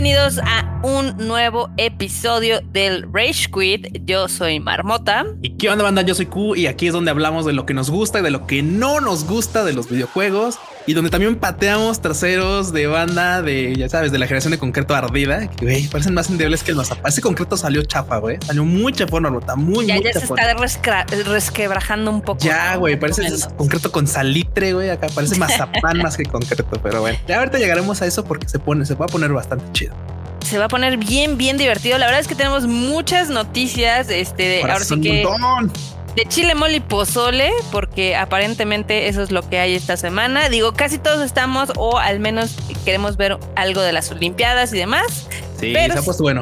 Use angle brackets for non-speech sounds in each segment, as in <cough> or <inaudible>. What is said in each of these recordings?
bienvenidos a un nuevo episodio del Rage Quit. Yo soy Marmota. ¿Y qué onda, banda? Yo soy Q y aquí es donde hablamos de lo que nos gusta y de lo que no nos gusta de los videojuegos y donde también pateamos traseros de banda de, ya sabes, de la generación de concreto ardida, que güey, parecen más endebles que el mazapán. Ese concreto salió chapa, güey. Salió muy chafón, Rota, muy, ya, Ya se está resquebrajando un poco. Ya, güey, parece concreto con salitre, güey. Acá parece mazapán <laughs> más que concreto, pero bueno. Ya ahorita llegaremos a eso porque se pone, se va a poner bastante chido se va a poner bien, bien divertido. La verdad es que tenemos muchas noticias. Este, de, ahora sí que de chile, mole y pozole, porque aparentemente eso es lo que hay esta semana. Digo, casi todos estamos, o al menos queremos ver algo de las Olimpiadas y demás. Sí, se ha puesto bueno.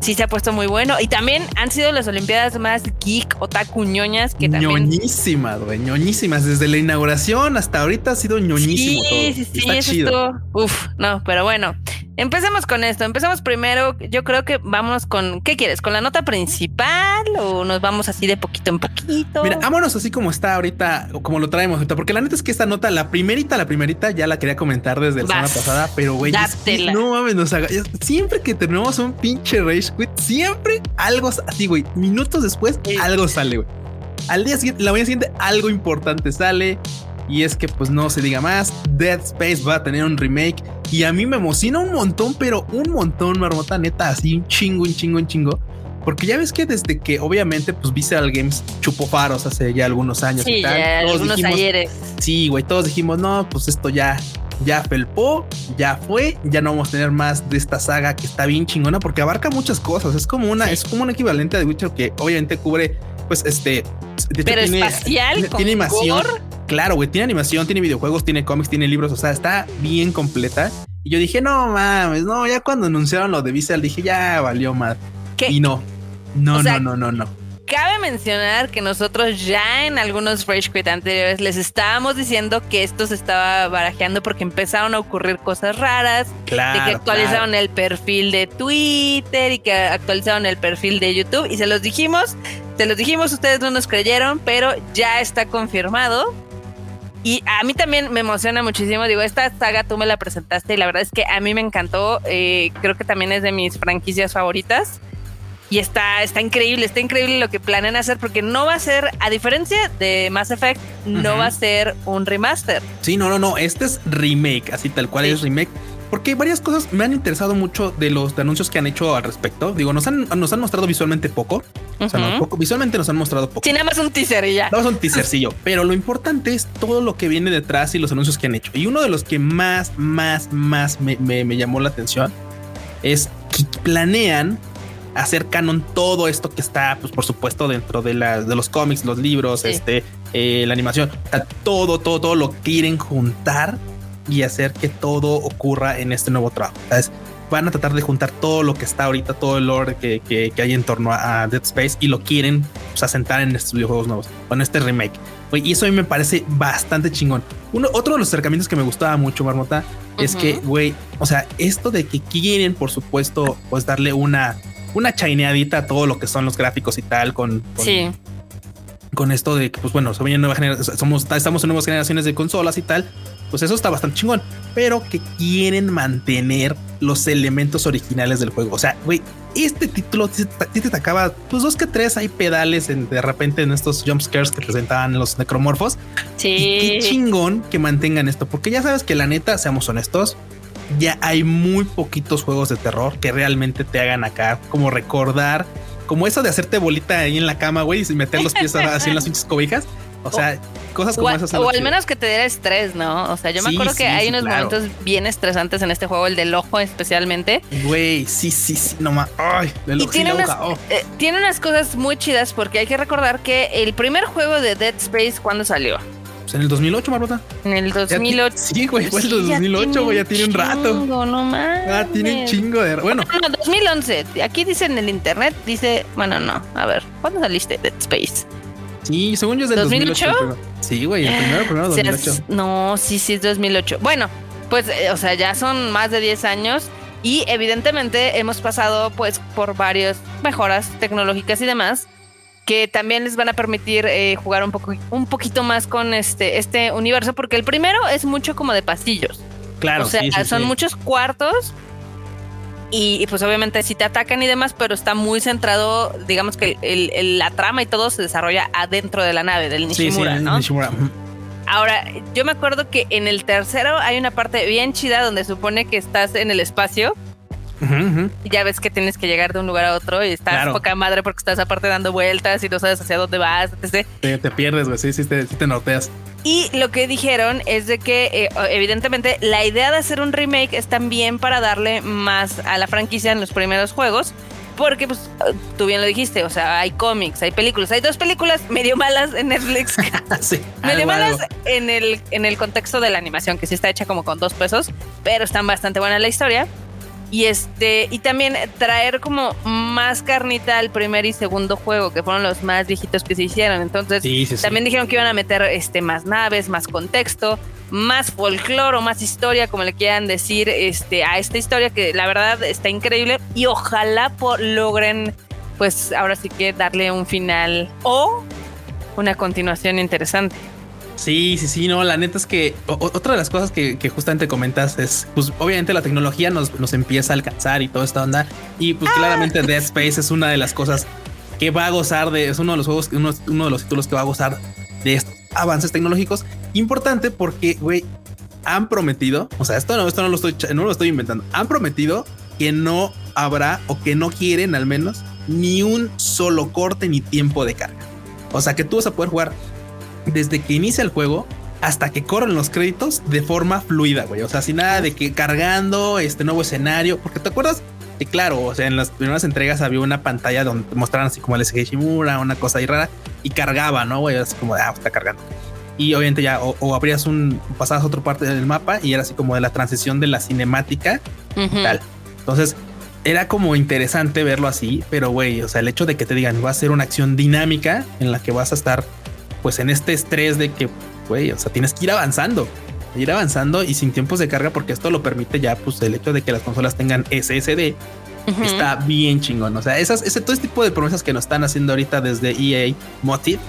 Sí, se ha puesto muy bueno. Y también han sido las Olimpiadas más geek, otaku, ñoñas, que también. Ñoñísimas, güey, ñoñísimas. Desde la inauguración hasta ahorita ha sido ñoñísimo sí, todo. Sí, sí, Está chido. Uf, no, pero bueno. Empecemos con esto. Empezamos primero. Yo creo que vamos con. ¿Qué quieres? ¿Con la nota principal o nos vamos así de poquito en poquito? Mira, vámonos así como está ahorita, o como lo traemos ahorita, porque la neta es que esta nota, la primerita, la primerita, ya la quería comentar desde la semana pasada, pero güey, no mames, nos haga. Siempre que tenemos un pinche Rage Quit, siempre algo así, güey. Minutos después, algo sale, güey. Al día siguiente, la mañana siguiente, algo importante sale. Y es que, pues no se diga más, Dead Space va a tener un remake y a mí me emociona un montón, pero un montón, marmota neta, así un chingo, un chingo, un chingo. Porque ya ves que desde que obviamente pues Visceral Games chupó faros hace ya algunos años y tal, algunos ayeres. Sí, güey, todos dijimos, no, pues esto ya, ya felpó, ya fue, ya no vamos a tener más de esta saga que está bien chingona porque abarca muchas cosas. Es como una, es como un equivalente a The Witcher que obviamente cubre, pues este, pero tiene, espacial, tiene, tiene animación. Claro, güey, tiene animación, tiene videojuegos, tiene cómics, tiene libros, o sea, está bien completa. Y yo dije, no mames, no, ya cuando anunciaron lo de Visual dije, ya valió más. Y no, no, no, no, no, no. Cabe mencionar que nosotros ya en algunos Fresh Quit anteriores les estábamos diciendo que esto se estaba barajeando porque empezaron a ocurrir cosas raras, claro, de que actualizaron el perfil de Twitter y que actualizaron el perfil de YouTube y se los dijimos, se los dijimos, ustedes no nos creyeron, pero ya está confirmado y a mí también me emociona muchísimo. Digo, esta saga tú me la presentaste y la verdad es que a mí me encantó. Eh, creo que también es de mis franquicias favoritas. Y está, está increíble, está increíble lo que planean hacer porque no va a ser, a diferencia de Mass Effect, no va a ser un remaster. Sí, no, no, no. Este es remake, así tal cual es remake porque varias cosas me han interesado mucho de los anuncios que han hecho al respecto. Digo, nos han, nos han mostrado visualmente poco. O sea, no, poco, visualmente nos han mostrado poco. Sí, nada más un teaser y ya. Nada más un teasercillo. <laughs> pero lo importante es todo lo que viene detrás y los anuncios que han hecho. Y uno de los que más, más, más me, me, llamó la atención es que planean hacer canon todo esto que está, pues por supuesto, dentro de, las de los cómics, los libros, este, eh, la animación, todo, todo, todo lo quieren juntar y hacer que todo ocurra en este nuevo trabajo. Van a tratar de juntar todo lo que está ahorita, todo el lore que, que, hay en torno a, Dead Space y lo quieren pues, asentar en estos videojuegos nuevos, con este remake. y eso a mí me parece bastante chingón. Uno, otro de los acercamientos que me gustaba mucho, Marmota, es que, güey, o sea, esto de que quieren, por supuesto, pues darle una, una chaineadita a todo lo que son los gráficos y tal, con, sí con esto de que, pues bueno, somos, estamos en nuevas generaciones de consolas y tal, pues eso está bastante chingón, pero que quieren mantener los elementos originales del juego. O sea, güey, este título te, te, acaba, pues dos que tres hay pedales en, de repente en estos jump scares que presentaban los necromorfos. Sí. Y qué chingón que mantengan esto, porque ya sabes que la neta, seamos honestos, ya hay muy poquitos juegos de terror que realmente te hagan acá como recordar como eso de hacerte bolita ahí en la cama, güey, y meter los pies así en las pinches cobijas. O sea, cosas como esas. O al menos que te diera estrés, ¿no? O sea, yo me acuerdo que hay unos momentos bien estresantes en este juego, el del ojo especialmente. Güey, sí, sí, sí, no más. Ay, del ojo tiene, unas, oh. eh, tiene unas cosas muy chidas porque hay que recordar que el primer juego de Dead Space, ¿cuándo salió? Pues en el 2008, Marmota. En el 2008. Sí, güey, fue el 2008, güey, ya tiene un rato. No más. Ah, tiene un chingo de. Bueno. No, 2011. Aquí dice en el internet, dice, bueno, no, a ver, ¿cuándo saliste Dead Space? Sí, según yo es del 2008. 2008 sí, güey, el primero, primero 2008. no, sí, sí, es 2008. Bueno, pues, eh, o sea, ya son más de 10 años y evidentemente hemos pasado, pues, por varias mejoras tecnológicas y demás que también les van a permitir eh, jugar un poco un poquito más con este este universo porque el primero es mucho como de pasillos claro o sea son muchos cuartos Y, pues obviamente sí te atacan y demás, pero está muy centrado, digamos que el, la trama y todo se desarrolla adentro de la nave del Nishimura, ¿no? Nishimura. Ahora, yo me acuerdo que en el tercero hay una parte bien chida donde supone que estás en el espacio. Y ya ves que tienes que llegar de un lugar a otro y estás poca madre porque estás aparte dando vueltas y no sabes hacia dónde vas, Te, te pierdes, güey, sí, sí, te, sí te norteas. Y lo que dijeron es de que eh, evidentemente la idea de hacer un remake es también para darle más a la franquicia en los primeros juegos. Porque, pues, tú bien lo dijiste, o sea, hay cómics, hay películas, hay dos películas medio malas en Netflix. <laughs> sí, medio malas en el, en el contexto de la animación, que sí está hecha como con dos pesos, pero están bastante buena la historia y este y también traer como más carnita al primer y segundo juego que fueron los más viejitos que se hicieron. Entonces también dijeron que iban a meter este más naves más contexto más folclore más historia como le quieran decir este a esta historia que la verdad está increíble. Y ojalá logren pues ahora sí que darle un final o una continuación interesante Sí, sí, sí, no, la neta es que otra de las cosas que, justamente comentas es, pues obviamente la tecnología nos, empieza a alcanzar y toda esta onda. Y pues claramente Dead Space es una de las cosas que va a gozar de, es uno de los juegos, uno, uno de los títulos que va a gozar de avances tecnológicos. Importante porque, güey, han prometido, o sea, esto no, esto no lo estoy, no lo estoy inventando, han prometido que no habrá o que no quieren al menos ni un solo corte ni tiempo de carga. O sea que tú vas a poder jugar desde que inicia el juego hasta que corren los créditos de forma fluida, güey. O sea, sin nada de que cargando este nuevo escenario. Porque te acuerdas que, claro, o sea, en las primeras entregas había una pantalla donde mostraban así como el SG Shimura, una cosa ahí rara, y cargaba, ¿no? Güey, así como de, ah, está cargando. Y obviamente ya, o, abrías un, pasabas a otra parte del mapa y era así como de la transición de la cinemática tal. Entonces, era como interesante verlo así, pero güey, o sea, el hecho de que te digan va a ser una acción dinámica en la que vas a estar pues en este estrés de que, güey, o sea, tienes que ir avanzando, ir avanzando y sin tiempos de carga, porque esto lo permite ya, pues el hecho de que las consolas tengan SSD. Está bien chingón. O sea, esas, ese todo este tipo de promesas que nos están haciendo ahorita desde EA Motive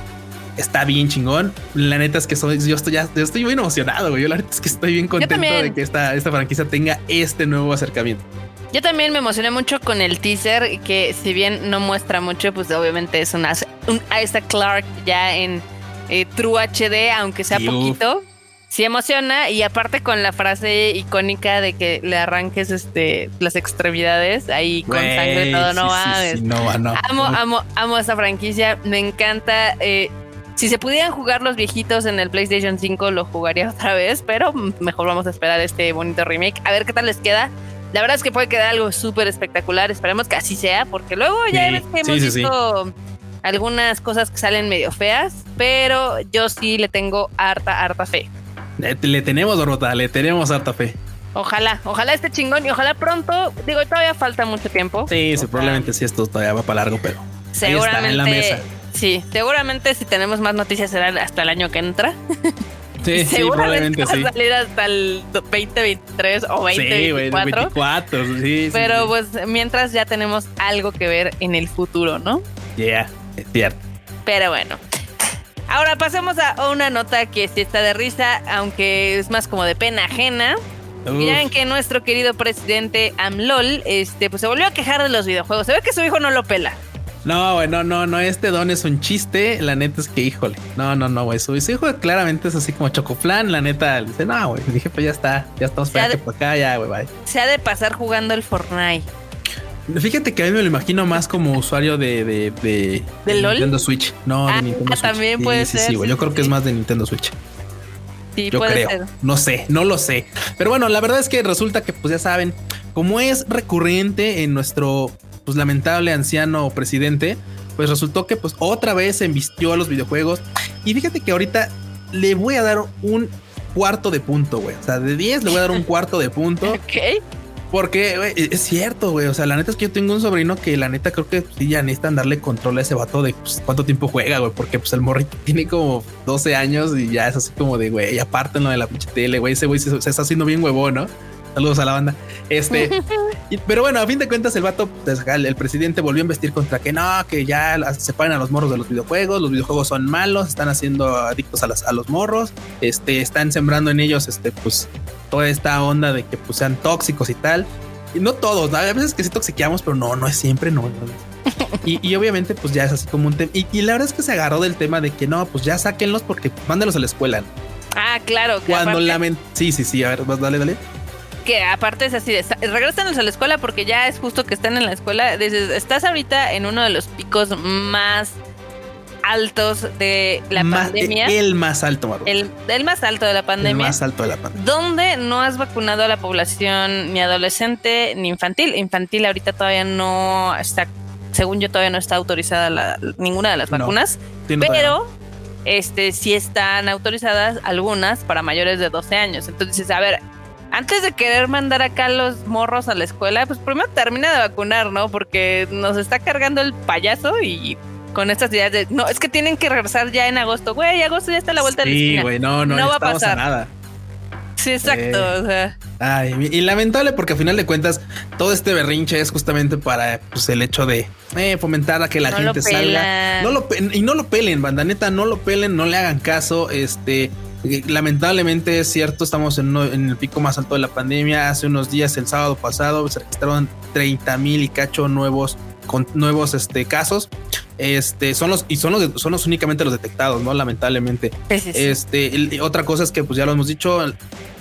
está bien chingón. La neta es que soy, yo estoy ya, yo estoy muy emocionado, güey. Yo la neta es que estoy bien contento de que esta, esta franquicia tenga este nuevo acercamiento. Yo también me emocioné mucho con el teaser, que si bien no muestra mucho, pues obviamente es una un Isaac Clark ya en eh, True HD, aunque sea poquito. Sí emociona y aparte con la frase icónica de que le arranques este las extremidades ahí con sangre todo no, va, no, Amo, amo, amo esta franquicia, me encanta. Eh, si se pudieran jugar los viejitos en el PlayStation 5 lo jugaría <laughs> otra vez, pero mejor vamos a esperar este bonito remake a ver qué tal les queda. La verdad es que puede quedar algo súper espectacular, esperemos que así sea, porque luego ya ves que hemos visto algunas cosas que salen medio feas, pero yo sí le tengo harta, harta fe. Le, tenemos, Dorota, le tenemos harta fe. Ojalá, ojalá esté chingón y ojalá pronto. Digo, todavía falta mucho tiempo. Sí, sí probablemente sí, esto todavía va para largo, pero. Seguramente. en la mesa. Sí, seguramente si tenemos más noticias será hasta el año que entra. <laughs> Sí, sí, probablemente va sí. a salir hasta el 2023 o 2024. Sí, sí, Pero pues mientras ya tenemos algo que ver en el futuro, ¿no? Yeah. Cierto. Pero bueno. Ahora pasemos a una nota que sí está de risa, aunque es más como de pena ajena. Miren que nuestro querido presidente AMLOL este, pues se volvió a quejar de los videojuegos. Se ve que su hijo no lo pela. No, güey, no, no, no, este don es un chiste. La neta es que, híjole, no, no, no, güey. Su, hijo claramente es así como chocoflan. La neta dice, no, güey. Dije, pues ya está, ya estamos para por acá, ya, güey, bye. Se ha de pasar jugando el Fortnite. Fíjate que a mí me lo imagino más como usuario de, de, de, Nintendo Switch. No, de ah, Nintendo Switch. También puede ser. Sí, Yo creo que es más de Nintendo Switch. Sí, yo creo. No sé, no lo sé. Pero bueno, la verdad es que resulta que, pues ya saben, como es recurrente en nuestro pues, lamentable anciano presidente, pues resultó que pues otra vez se embistió a los videojuegos. Y fíjate que ahorita le voy a dar un cuarto de punto, güey. O sea, de 10 le voy a dar un cuarto de punto. <laughs> ok. Porque, güey, es cierto, güey. O sea, la neta es que yo tengo un sobrino que la neta creo que sí ya necesitan darle control a ese vato de pues, cuánto tiempo juega, güey. Porque pues el morrito <laughs> tiene como 12 años y ya es así como de, güey, apártenlo de la pinche tele, güey. Ese güey se, está haciendo bien huevón, ¿no? Saludos a la banda. Este, <laughs> pero bueno, a fin de cuentas, el vato, pues, el presidente volvió a investir contra que no, que ya se paren a los morros de los videojuegos. Los videojuegos son malos, están haciendo adictos a, a los morros, este, están sembrando en ellos, este, pues toda esta onda de que pues, sean tóxicos y tal. Y no todos, a veces que sí toxiqueamos, pero no, no es siempre, no. <laughs> Y, obviamente, pues ya es así como un tema. Y, la verdad es que se agarró del tema de que no, pues ya sáquenlos porque mándenlos a la escuela. Ah, claro. Cuando la Sí, sí, sí. A ver, dale, dale que aparte es así, de, regresanos a la escuela porque ya es justo que están en la escuela. estás ahorita en uno de los picos más altos de la pandemia. El más alto, el, el, más alto de la pandemia. El más alto de la pandemia. Donde no has vacunado a la población ni adolescente ni infantil. Infantil ahorita todavía no está, según yo, todavía no está autorizada ninguna de las vacunas. pero este sí están autorizadas algunas para mayores de 12 años. Entonces, a ver, antes de querer mandar acá los morros a la escuela, pues primero termina de vacunar, ¿no? Porque nos está cargando el payaso y con estas ideas de no, es que tienen que regresar ya en agosto. Güey, agosto ya está la vuelta de la Sí, güey, no, no, no va a pasar nada. Sí, exacto. o sea. Ay, y lamentable porque al final de cuentas todo este berrinche es justamente para pues, el hecho de eh, fomentar a que la gente salga. No lo y no lo pelen, banda neta, no lo pelen, no le hagan caso. Este, Lamentablemente es cierto, estamos en, el pico más alto de la pandemia. Hace unos días, el sábado pasado, se registraron 30 mil y cacho nuevos con nuevos este, casos. Este son los y son los, son los únicamente los detectados, no lamentablemente. Este otra cosa es que pues ya lo hemos dicho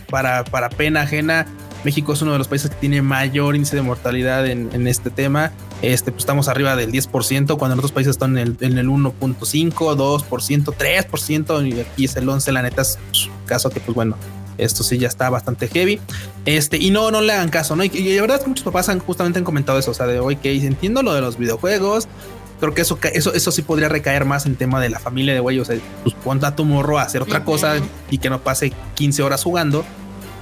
para, para pena ajena México es uno de los países que tiene mayor índice de mortalidad en, este tema. Este, pues estamos arriba del 10%, cuando en otros países están en el, el 1.5, 2%, 3%, y aquí es el 11%. La neta es un caso que, pues bueno, esto sí ya está bastante heavy. Este, y no, no le hagan caso, ¿no? Y, y la verdad es que muchos papás han justamente han comentado eso, o sea, de hoy que entiendo lo de los videojuegos. Creo que eso, eso, eso sí podría recaer más en tema de la familia de güey. O sea, pues ponte a tu morro a hacer otra cosa y que no pase 15 horas jugando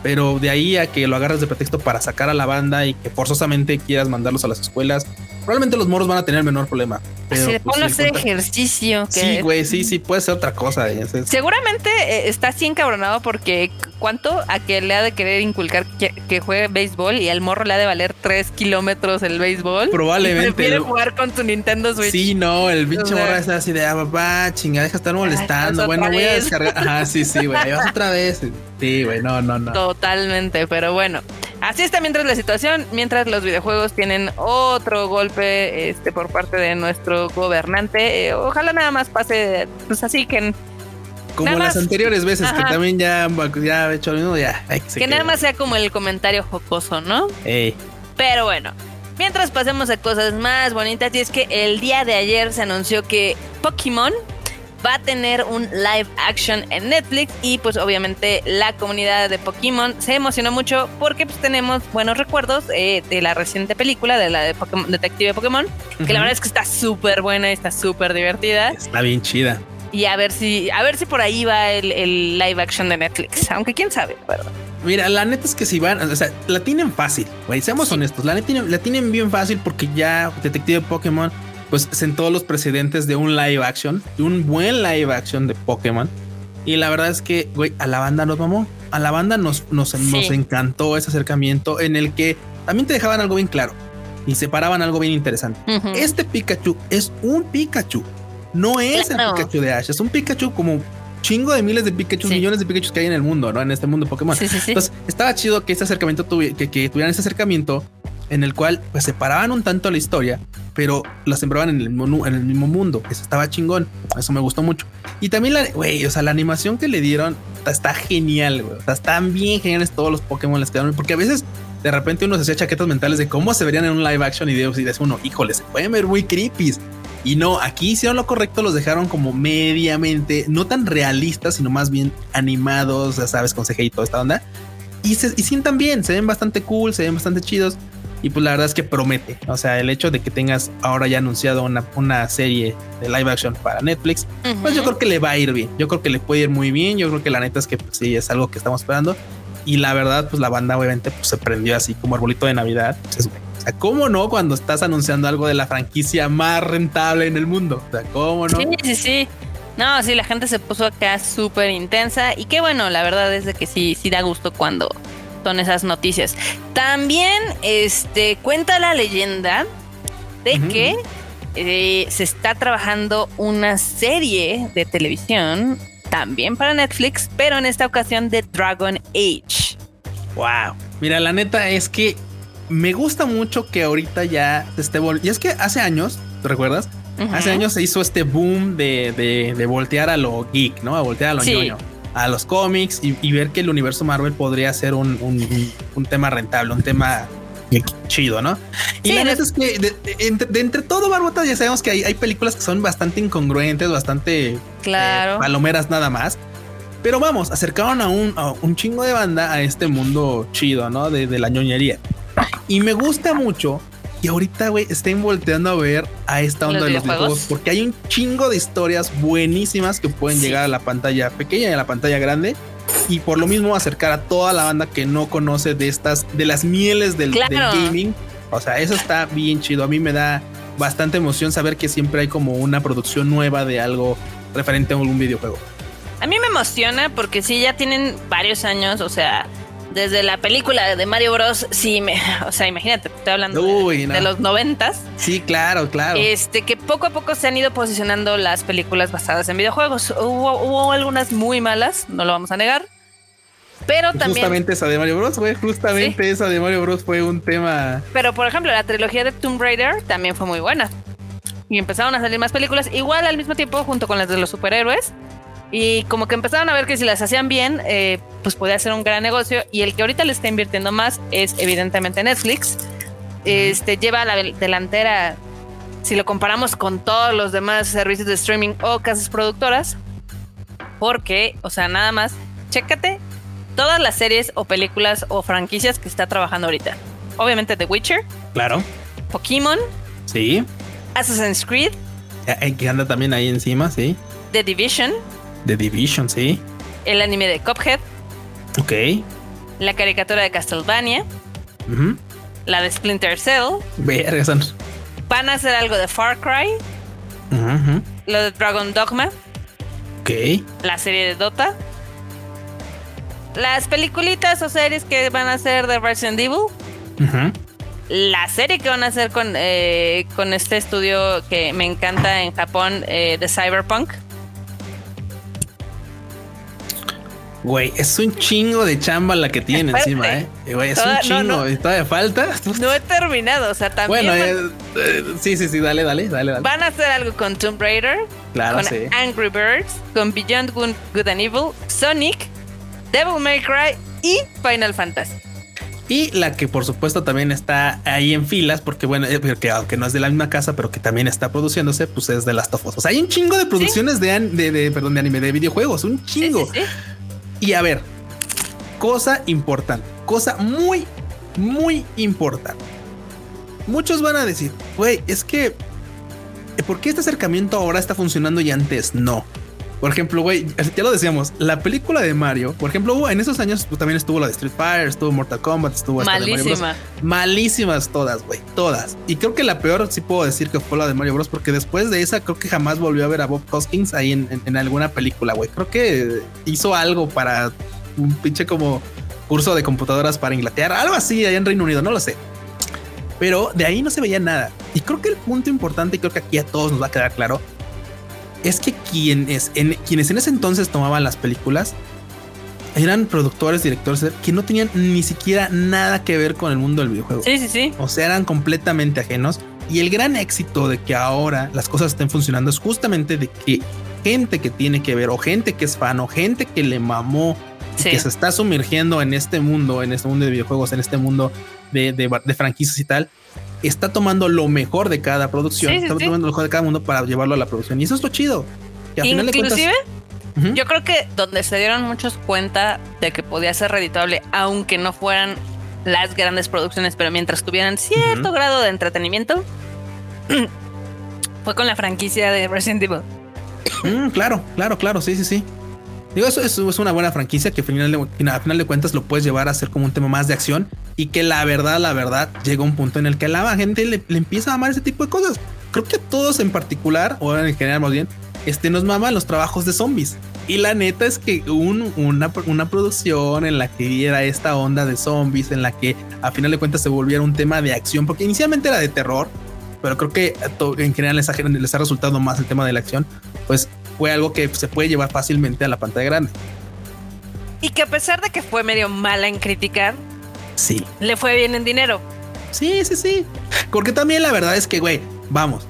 pero de ahí a que lo agarres de pretexto para sacar a la banda y que forzosamente quieras mandarlos a las escuelas, probablemente los moros van a tener menor problema. Pero, se pues, pone a hacer ejercicio. Sí, güey, sí, sí, puede ser otra cosa. Seguramente eh, está así encabronado porque cuánto a que le ha de querer inculcar que, juegue béisbol y al morro le ha de valer tres kilómetros el béisbol. Probablemente. Prefiere jugar con tu Nintendo Switch. Sí, no, el pinche morro está así de, ah, papá, chinga, deja de estar molestando. bueno, voy a descargar. Ajá, sí, sí, güey, vas otra vez. Sí, güey, no, no, no. Totalmente, pero bueno. Así está mientras la situación, mientras los videojuegos tienen otro golpe este por parte de nuestro gobernante. Eh, ojalá nada más pase, pues así que como las anteriores veces que también ya, ya he hecho lo mismo, ya. que, nada más sea como el comentario jocoso, ¿no? Pero bueno, mientras pasemos a cosas más bonitas, y es que el día de ayer se anunció que Pokémon va a tener un live action en Netflix y pues obviamente la comunidad de Pokémon se emocionó mucho porque pues tenemos buenos recuerdos eh, de la reciente película de la de Detective Pokémon, que la verdad es que está súper buena y está súper divertida. Está bien chida. Y a ver si, a ver si por ahí va el, live action de Netflix, aunque quién sabe, ¿verdad? Mira, la neta es que si van, o sea, la tienen fácil, güey, seamos honestos, la neta la tienen bien fácil porque ya Detective Pokémon pues sentó los precedentes de un live action, de un buen live action de Pokémon. Y la verdad es que, güey, a la banda nos mamó. A la banda nos, nos, nos encantó ese acercamiento en el que también te dejaban algo bien claro y separaban algo bien interesante. Este Pikachu es un Pikachu. No es el Pikachu de Ash, es un Pikachu como chingo de miles de Pikachu, millones de Pikachu que hay en el mundo, ¿no? En este mundo Pokémon. Entonces, estaba chido que este acercamiento que, que tuvieran ese acercamiento en el cual pues separaban un tanto la historia, pero la sembraban en el, mismo, en el mismo mundo. Eso estaba chingón. Eso me gustó mucho. Y también la, güey, o sea, la animación que le dieron está, genial, güey. O sea, están bien geniales todos los Pokémon les quedaron, porque a veces de repente uno se hacía chaquetas mentales de cómo se verían en un live action y y uno, híjole, se pueden ver muy creepy. Y no, aquí hicieron lo correcto, los dejaron como mediamente, no tan realistas, sino más bien animados, ya sabes, con CGI y toda esta onda. Y, se, y sientan bien, se ven bastante cool, se ven bastante chidos. Y pues la verdad es que promete. O sea, el hecho de que tengas ahora ya anunciado una, una serie de live action para Netflix, pues yo creo que le va a ir bien. Yo creo que le puede ir muy bien. Yo creo que la neta es que pues, sí es algo que estamos esperando. Y la verdad, pues la banda obviamente pues, se prendió así como arbolito de Navidad. Pues, o sea, ¿cómo no cuando estás anunciando algo de la franquicia más rentable en el mundo? O sea, ¿cómo no? Sí, sí, sí. No, sí, la gente se puso acá súper intensa y qué bueno, la verdad es de que sí, sí da gusto cuando son esas noticias. También este, cuenta la leyenda de que eh, se está trabajando una serie de televisión también para Netflix, pero en esta ocasión de Dragon Age. Wow. Mira, la neta es que me gusta mucho que ahorita ya se esté. Y es que hace años, ¿te recuerdas? Hace años se hizo este boom de, de, voltear a lo geek, ¿no? A voltear a lo ñoño, a los cómics y, ver que el universo Marvel podría ser un, un, tema rentable, un tema chido, ¿no? Y la verdad es que de, entre, todo Barbota ya sabemos que hay, hay, películas que son bastante incongruentes, bastante eh, claro. palomeras nada más. Pero vamos, acercaron a un, un chingo de banda a este mundo chido, ¿no? De, de la ñoñería. Y me gusta mucho y ahorita, güey, estén volteando a ver a esta onda de los videojuegos porque hay un chingo de historias buenísimas que pueden llegar a la pantalla pequeña y a la pantalla grande. Y por lo mismo acercar a toda la banda que no conoce de estas, de las mieles del, gaming. O sea, eso está bien chido. A mí me da bastante emoción saber que siempre hay como una producción nueva de algo referente a algún videojuego. A mí me emociona porque sí, ya tienen varios años, o sea, desde la película de Mario Bros. Sí, me, o sea, imagínate, estoy hablando de, los noventas. Sí, claro, claro. Este, que poco a poco se han ido posicionando las películas basadas en videojuegos. Hubo, hubo algunas muy malas, no lo vamos a negar. Pero también. Justamente esa de Mario Bros. justamente esa de Mario Bros. fue un tema. Pero por ejemplo, la trilogía de Tomb Raider también fue muy buena. Y empezaron a salir más películas, igual al mismo tiempo, junto con las de los superhéroes. Y como que empezaron a ver que si las hacían bien, eh, pues podía ser un gran negocio. Y el que ahorita le está invirtiendo más es evidentemente Netflix. Este lleva la delantera, si lo comparamos con todos los demás servicios de streaming o casas productoras. Porque, o sea, nada más, chécate todas las series o películas o franquicias que está trabajando ahorita. Obviamente The Witcher. Claro. Pokémon. Sí. Assassin's Creed. Que anda también ahí encima, sí. The Division. The Division, sí. El anime de Cuphead. Ok. La caricatura de Castlevania. La de Splinter Cell. Van a hacer algo de Far Cry. Lo de Dragon Dogma. Ok. La serie de Dota. Las peliculitas o series que van a hacer de Resident Evil. La serie que van a hacer con, eh, con este estudio que me encanta en Japón eh, de Cyberpunk. Güey, es un chingo de chamba la que tiene encima, ¿eh? Güey, es un chingo. ¿Y todavía falta? No he terminado, o sea, también. Bueno, eh, sí, sí, sí, dale, dale, dale, dale. Van a hacer algo con Tomb Raider, claro, con Angry Birds, con Beyond Good, and Evil, Sonic, Devil May Cry y Final Fantasy. Y la que por supuesto también está ahí en filas, porque bueno, eh, que aunque no es de la misma casa, pero que también está produciéndose, pues es de Last of Us. O sea, hay un chingo de producciones de, de, perdón, de anime, de videojuegos, un chingo. Sí, y a ver, cosa importante, cosa muy, muy importante. Muchos van a decir, güey, es que, ¿por qué este acercamiento ahora está funcionando y antes no? Por ejemplo, güey, ya lo decíamos, la película de Mario, por ejemplo, en esos años pues, también estuvo la de Street Fighter, estuvo Mortal Kombat, estuvo Malísima. Malísimas todas, güey, todas. Y creo que la peor sí puedo decir que fue la de Mario Bros. Porque después de esa creo que jamás volvió a ver a Bob Hoskins ahí en, alguna película, güey. Creo que hizo algo para un pinche como curso de computadoras para Inglaterra, algo así allá en Reino Unido, no lo sé. Pero de ahí no se veía nada. Y creo que el punto importante, y creo que aquí a todos nos va a quedar claro, es que quienes en, quienes en ese entonces tomaban las películas eran productores, directores que no tenían ni siquiera nada que ver con el mundo del videojuego. Sí, sí, sí. O sea, eran completamente ajenos. Y el gran éxito de que ahora las cosas estén funcionando es justamente de que gente que tiene que ver, o gente que es fan, o gente que le mamó, que se está sumergiendo en este mundo, en este mundo de videojuegos, en este mundo de, de franquicias y tal, está tomando lo mejor de cada producción, está tomando lo mejor de cada mundo para llevarlo a la producción. Y eso es lo chido. Inclusive, yo creo que donde se dieron muchos cuenta de que podía ser reditable, aunque no fueran las grandes producciones, pero mientras tuvieran cierto grado de entretenimiento, <clears throat> fue con la franquicia de Resident Evil. Mm, claro, claro, claro, sí, sí, sí. Digo, eso, es una buena franquicia que al final, de, cuentas lo puedes llevar a ser como un tema más de acción y que la verdad, la verdad, llega un punto en el que la gente le, empieza a amar ese tipo de cosas. Creo que a todos en particular, o en general más bien, este, nos maman los trabajos de zombies. Y la neta es que un, una, una producción en la que diera esta onda de zombies, en la que a final de cuentas se volviera un tema de acción, porque inicialmente era de terror, pero creo que en general les ha resultado más el tema de la acción, pues fue algo que se puede llevar fácilmente a la pantalla grande. Y que a pesar de que fue medio mala en criticar, sí. le fue bien en dinero. Sí, sí, sí. Porque también la verdad es que, güey, vamos,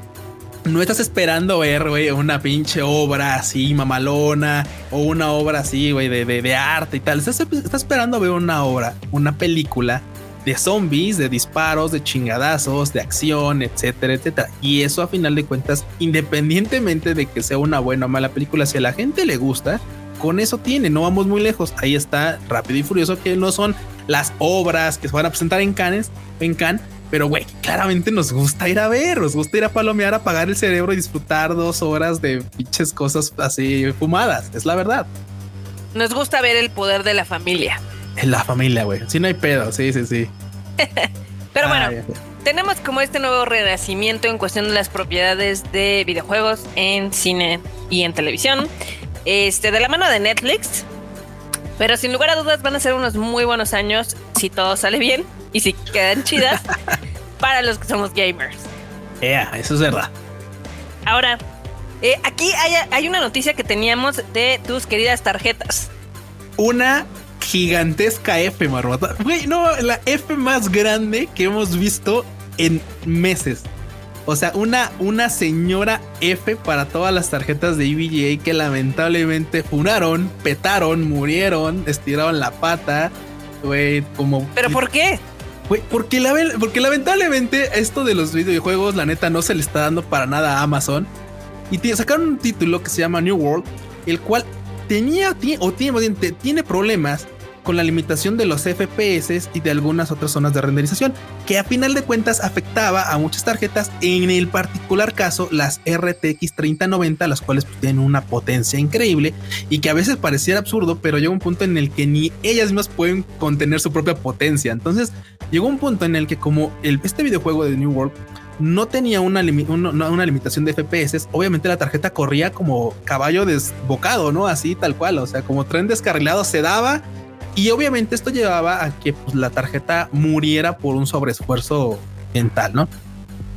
no estás esperando ver, güey, una pinche obra así mamalona o una obra así, güey, de, de, arte y tal. Estás, estás, esperando ver una obra, una película de zombies, de disparos, de chingadazos, de acción, etcétera, etcétera. Y eso a final de cuentas, independientemente de que sea una buena o mala película, si a la gente le gusta, con eso tiene, no vamos muy lejos. Ahí está Rápido y Furioso, que no son las obras que se van a presentar en Cannes, en Cannes, pero, güey, claramente nos gusta ir a ver, nos gusta ir a palomear, apagar el cerebro y disfrutar dos horas de pinches cosas así fumadas. Es la verdad. Nos gusta ver el poder de la familia. En la familia, güey. Si no hay pedo, sí, sí, sí. <laughs> Pero bueno, tenemos como este nuevo renacimiento en cuestión de las propiedades de videojuegos en cine y en televisión. Este, de la mano de Netflix. Pero sin lugar a dudas van a ser unos muy buenos años si todo sale bien y si quedan chidas <laughs> para los que somos gamers. Yeah, eso es verdad. Ahora, eh, aquí hay, una noticia que teníamos de tus queridas tarjetas. Una gigantesca F, Marmota. Güey, no, la F más grande que hemos visto en meses. O sea, una, una señora F para todas las tarjetas de EVGA que lamentablemente funaron, petaron, murieron, estiraron la pata. Güey, como. ¿Pero por qué? porque, la, porque lamentablemente esto de los videojuegos, la neta, no se le está dando para nada a Amazon. Y sacaron un título que se llama New World, el cual tenía o tiene, tiene problemas con la limitación de los FPS y de algunas otras zonas de renderización, que a final de cuentas afectaba a muchas tarjetas, en el particular caso las RTX 3090, las cuales pues, tienen una potencia increíble y que a veces pareciera absurdo, pero llega un punto en el que ni ellas mismas pueden contener su propia potencia. Entonces llegó un punto en el que como este videojuego de New World no tenía una, una, limitación de FPS, obviamente la tarjeta corría como caballo desbocado, ¿no? Así tal cual, o sea, como tren descarrilado se daba y obviamente esto llevaba a que pues, la tarjeta muriera por un sobreesfuerzo mental, ¿no?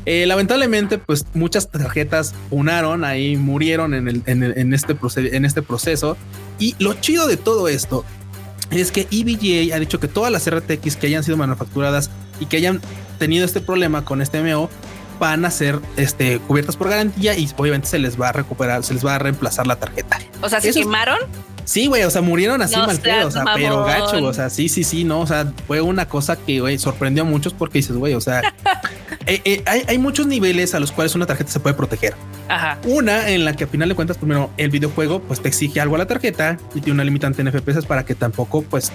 Eh, lamentablemente, pues muchas tarjetas unaron ahí, murieron en, el, en, este en este proceso. Y lo chido de todo esto es que EVGA ha dicho que todas las RTX que hayan sido manufacturadas y que hayan tenido este problema con este MO van a ser este, cubiertas por garantía y obviamente se les va a recuperar, se les va a reemplazar la tarjeta. O sea, ¿se quemaron? Sí, güey, o sea, murieron así mal pedo, o sea, pero gacho, o sea, sí, sí, sí, no, o sea, fue una cosa que, güey, sorprendió a muchos porque dices, güey, o sea, <laughs> eh, eh, hay, muchos niveles a los cuales una tarjeta se puede proteger. Ajá. Una en la que a final de cuentas, primero, el videojuego, pues te exige algo a la tarjeta y tiene una limitante en FPS para que tampoco, pues,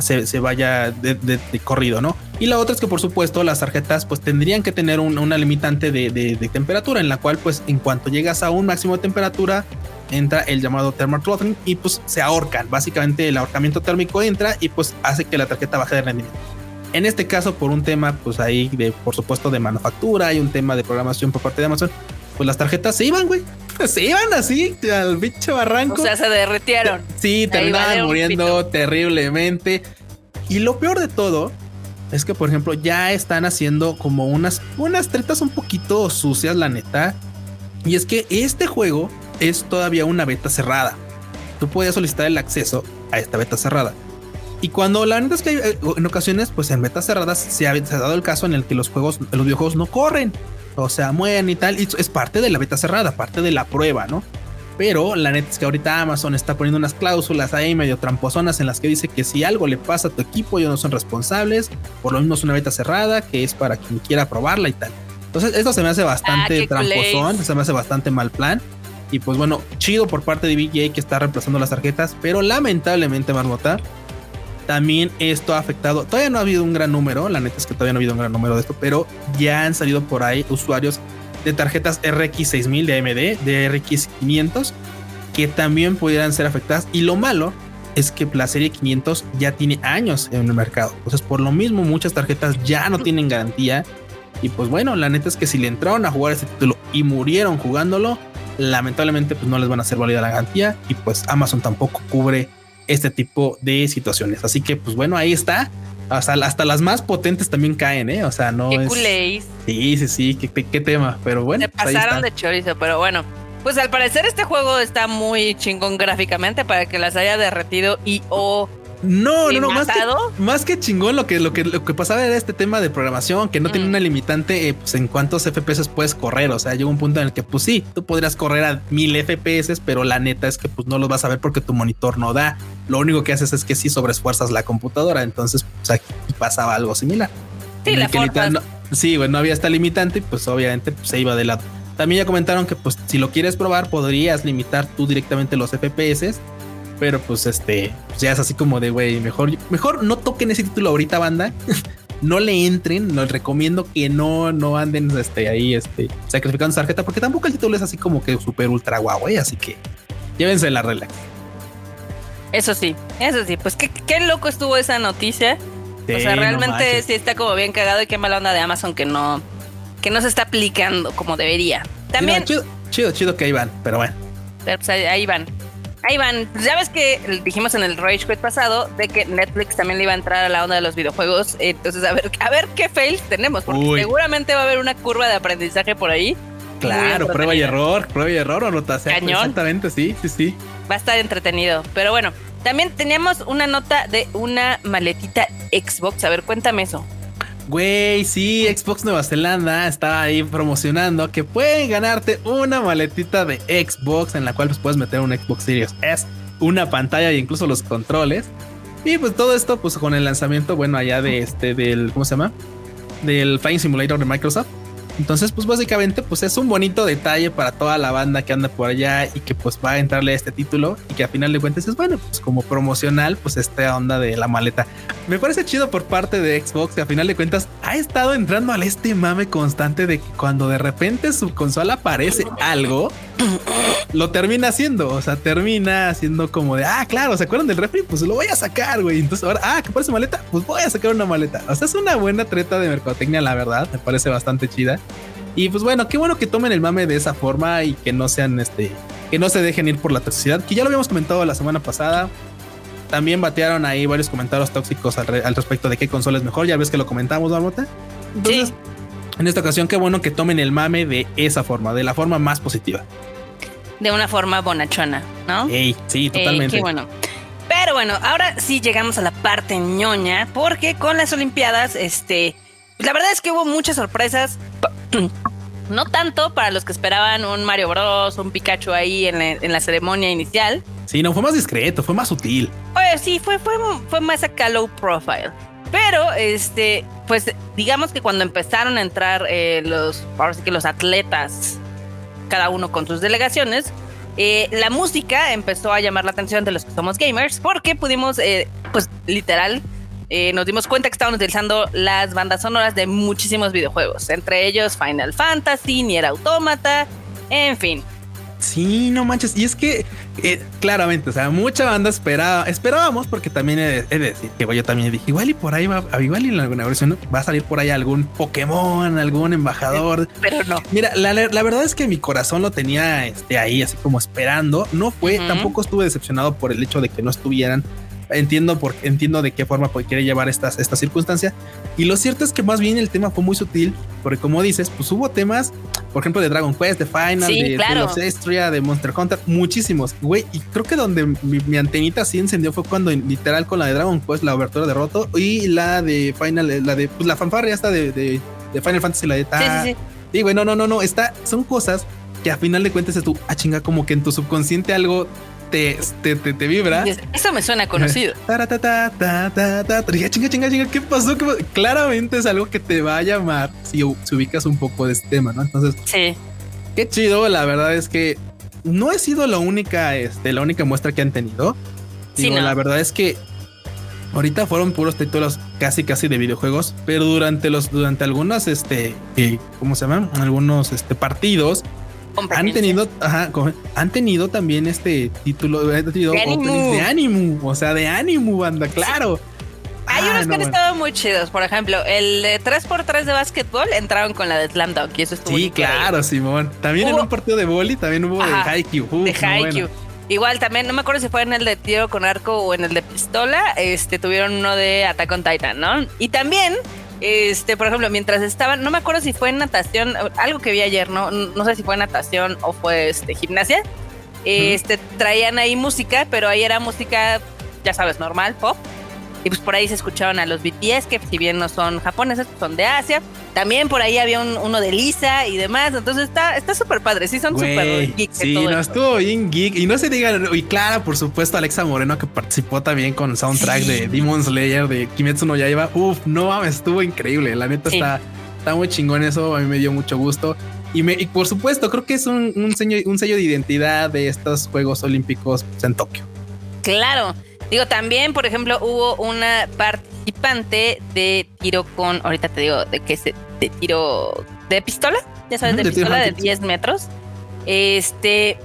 se, vaya de, corrido, ¿no? Y la otra es que por supuesto las tarjetas pues tendrían que tener una limitante de, de, temperatura en la cual pues en cuanto llegas a un máximo de temperatura entra el llamado thermal throttling y pues se ahorcan. Básicamente el ahorcamiento térmico entra y pues hace que la tarjeta baje de rendimiento. En este caso, por un tema, pues ahí de, por supuesto, de manufactura y un tema de programación por parte de Amazon, pues las tarjetas se iban, güey. <laughs> Se iban así al bicho barranco. O sea, se derretieron. Sí, terminaban muriendo terriblemente. Y lo peor de todo es que, por ejemplo, ya están haciendo como unas, unas tretas un poquito sucias, la neta. Y es que este juego es todavía una beta cerrada. Tú puedes solicitar el acceso a esta beta cerrada. Y cuando la neta es que eh, en ocasiones, pues en betas cerradas se ha, dado el caso en el que los juegos, los videojuegos no corren, o sea, mueren y tal. Y es parte de la beta cerrada, parte de la prueba, ¿no? Pero la neta es que ahorita Amazon está poniendo unas cláusulas ahí medio tramposonas en las que dice que si algo le pasa a tu equipo, ellos no son responsables. Por lo mismo es una beta cerrada que es para quien quiera probarla y tal. Entonces, esto se me hace bastante ah, tramposón, se me hace bastante mal plan. Y pues bueno, chido por parte de BJ que está reemplazando las tarjetas, pero lamentablemente, Marmota, también esto ha afectado. Todavía no ha habido un gran número, la neta es que todavía no ha habido un gran número de esto, pero ya han salido por ahí usuarios de tarjetas RX 6000 de AMD, de RX 500, que también pudieran ser afectadas. Y lo malo es que la serie 500 ya tiene años en el mercado. Entonces, por lo mismo, muchas tarjetas ya no tienen garantía. Y pues bueno, la neta es que si le entraron a jugar este título y murieron jugándolo, lamentablemente pues no les van a hacer válida la garantía y pues Amazon tampoco cubre este tipo de situaciones. Así que pues bueno, ahí está. Hasta, hasta las más potentes también caen, ¿eh? O sea, no qué es... Sí, sí, sí, qué, tema. Pero bueno. Se pues, pasaron de chorizo, pero bueno. Pues al parecer este juego está muy chingón gráficamente para que las haya derretido y o No, no, no, más que, más que, chingón lo que, lo que lo que pasaba era este tema de programación que no tiene una limitante eh, pues, en cuántos FPS puedes correr. O sea, llegó un punto en el que, pues sí, tú podrías correr a mil FPS, pero la neta es que pues no los vas a ver porque tu monitor no da. Lo único que haces es que sí sobreesfuerzas la computadora. Entonces, pues aquí pasaba algo similar. Sí, la no, sí, bueno, no había esta limitante, pues obviamente pues, se iba de lado. También ya comentaron que pues si lo quieres probar podrías limitar tú directamente los FPS pero pues este, pues, ya es así como de, güey, mejor, mejor no toquen ese título ahorita, banda. <laughs> no le entren, les recomiendo que no, no anden este, ahí este, sacrificando su tarjeta, porque tampoco el título es así como que súper ultra guau, güey, así que llévense la relax. Eso sí, eso sí, pues qué, qué loco estuvo esa noticia. o sea, realmente sí está como bien cagado y qué mala onda de Amazon que no, que no se está aplicando como debería. También. chido, chido, chido, que ahí van, pero bueno. Pero pues ahí van. Ahí van. Pues ya ves que dijimos en el Rage Quit pasado de que Netflix también le iba a entrar a la onda de los videojuegos. Entonces, a ver, a ver qué fails tenemos, porque seguramente va a haber una curva de aprendizaje por ahí. Claro, prueba y error, prueba y error o notación. Exactamente, sí, sí, sí. Va a estar entretenido. Pero bueno, también teníamos una nota de una maletita Xbox. A ver, cuéntame eso. Güey, sí, Xbox Nueva Zelanda estaba ahí promocionando que pueden ganarte una maletita de Xbox en la cual pues, puedes meter un Xbox Series S, una pantalla e incluso los controles. Y pues todo esto, pues con el lanzamiento, bueno, allá de este, del, ¿cómo se llama? Del Flying Simulator de Microsoft. Entonces, pues básicamente, pues es un bonito detalle para toda la banda que anda por allá y que pues va a entrarle a este título y que a final de cuentas es bueno, pues como promocional, pues esta onda de la maleta. Me parece chido por parte de Xbox que a final de cuentas ha estado entrando al este mame constante de que cuando de repente su consola aparece algo, lo termina haciendo, o sea, termina haciendo como de, ah, claro, ¿se acuerdan del refri? Pues lo voy a sacar, güey. Entonces ahora, ah, que parece maleta, pues voy a sacar una maleta. O sea, es una buena treta de mercadotecnia, la verdad, me parece bastante chida. Y pues bueno, qué bueno que tomen el mame de esa forma y que no sean este, que no se dejen ir por la toxicidad, que ya lo habíamos comentado la semana pasada. También batearon ahí varios comentarios tóxicos al, respecto de qué consola es mejor. Ya ves que lo comentamos, Marmota. Entonces, en esta ocasión, qué bueno que tomen el mame de esa forma, de la forma más positiva. De una forma bonachona, ¿no? sí, totalmente. qué bueno. Pero bueno, ahora sí llegamos a la parte ñoña, porque con las Olimpiadas, este, la verdad es que hubo muchas sorpresas. <clears throat> No tanto para los que esperaban un Mario Bros, un Pikachu ahí en la, ceremonia inicial. Sí, no, fue más discreto, fue más sutil. Oye, sí, fue, fue, fue más acá low profile. Pero, este, pues digamos que cuando empezaron a entrar eh, los, ahora sí que los atletas, cada uno con sus delegaciones, eh, la música empezó a llamar la atención de los que somos gamers porque pudimos, eh, pues literal, eh, nos dimos cuenta que estaban utilizando las bandas sonoras de muchísimos videojuegos, entre ellos Final Fantasy, Nier Automata, en fin. Sí, no manches. Y es que eh, claramente, o sea, mucha banda esperaba, esperábamos, porque también he de, decir que yo también dije, igual y por ahí va, igual y en alguna versión va a salir por ahí algún Pokémon, algún embajador. Pero no. Mira, la, verdad es que mi corazón lo tenía este, ahí, así como esperando. No fue, tampoco estuve decepcionado por el hecho de que no estuvieran entiendo por, entiendo de qué forma quiere llevar estas, esta circunstancia. Y lo cierto es que más bien el tema fue muy sutil, porque como dices, pues hubo temas, por ejemplo, de Dragon Quest, de Final, de claro. of de Monster Hunter, muchísimos, güey. Y creo que donde mi, antenita sí encendió fue cuando literal con la de Dragon Quest, la obertura de Roto, y la de Final, la de pues, la fanfarria hasta de, de, Final Fantasy, la de Ta. Sí, sí, sí. güey, no, no, no, no, está, son cosas que a final de cuentas es tú, ah, chinga, como que en tu subconsciente algo te, te, te, vibra. Eso me suena conocido. <laughs> chinga, chinga, chinga, ¿qué pasó? Claramente es algo que te va a llamar si, si ubicas un poco de este tema, ¿no? Entonces, sí. Qué chido, la verdad es que no he sido la única, este, la única muestra que han tenido. Sí, La verdad es que ahorita fueron puros títulos casi casi de videojuegos, pero durante los, durante algunas, este, eh, ¿cómo se llaman? Algunos, este, partidos han tenido, han tenido también este título de, de Animu, o sea, de Animu, banda, claro. Hay unos ah, que han estado muy chidos. Por ejemplo, el de 3x3 de básquetbol entraron con la de Slam Dunk y eso estuvo Sí, claro, Simón. También en un partido de boli también hubo de Haikyuu. de Haikyuu. Igual también, no me acuerdo si fue en el de tiro con arco o en el de pistola, este tuvieron uno de Attack on Titan, ¿no? Y también este, por ejemplo, mientras estaban, no me acuerdo si fue en natación, algo que vi ayer, no, no sé si fue natación o fue este gimnasia. Este, traían ahí música, pero ahí era música, ya sabes, normal, pop. Y pues por ahí se escuchaban a los BTS, que si bien no son japoneses, son de Asia. También por ahí había uno de Lisa y demás. Entonces está está súper padre. Sí, son súper geeks. Sí, no, estuvo bien geek. Y no se digan, y Clara, por supuesto, Alexa Moreno, que participó también con soundtrack de Demon Slayer, de Kimetsu no Yaiba. Uf, no mames, estuvo increíble. La neta está, está muy chingón eso. A mí me dio mucho gusto. Y, me, y por supuesto, creo que es un, un, sello, un sello de identidad de estos Juegos Olímpicos en Tokio. Claro. Digo, también, por ejemplo, hubo una participante de tiro con, ahorita te digo, de que se, de tiro de pistola, ya sabes, de, pistola de 10 metros. Este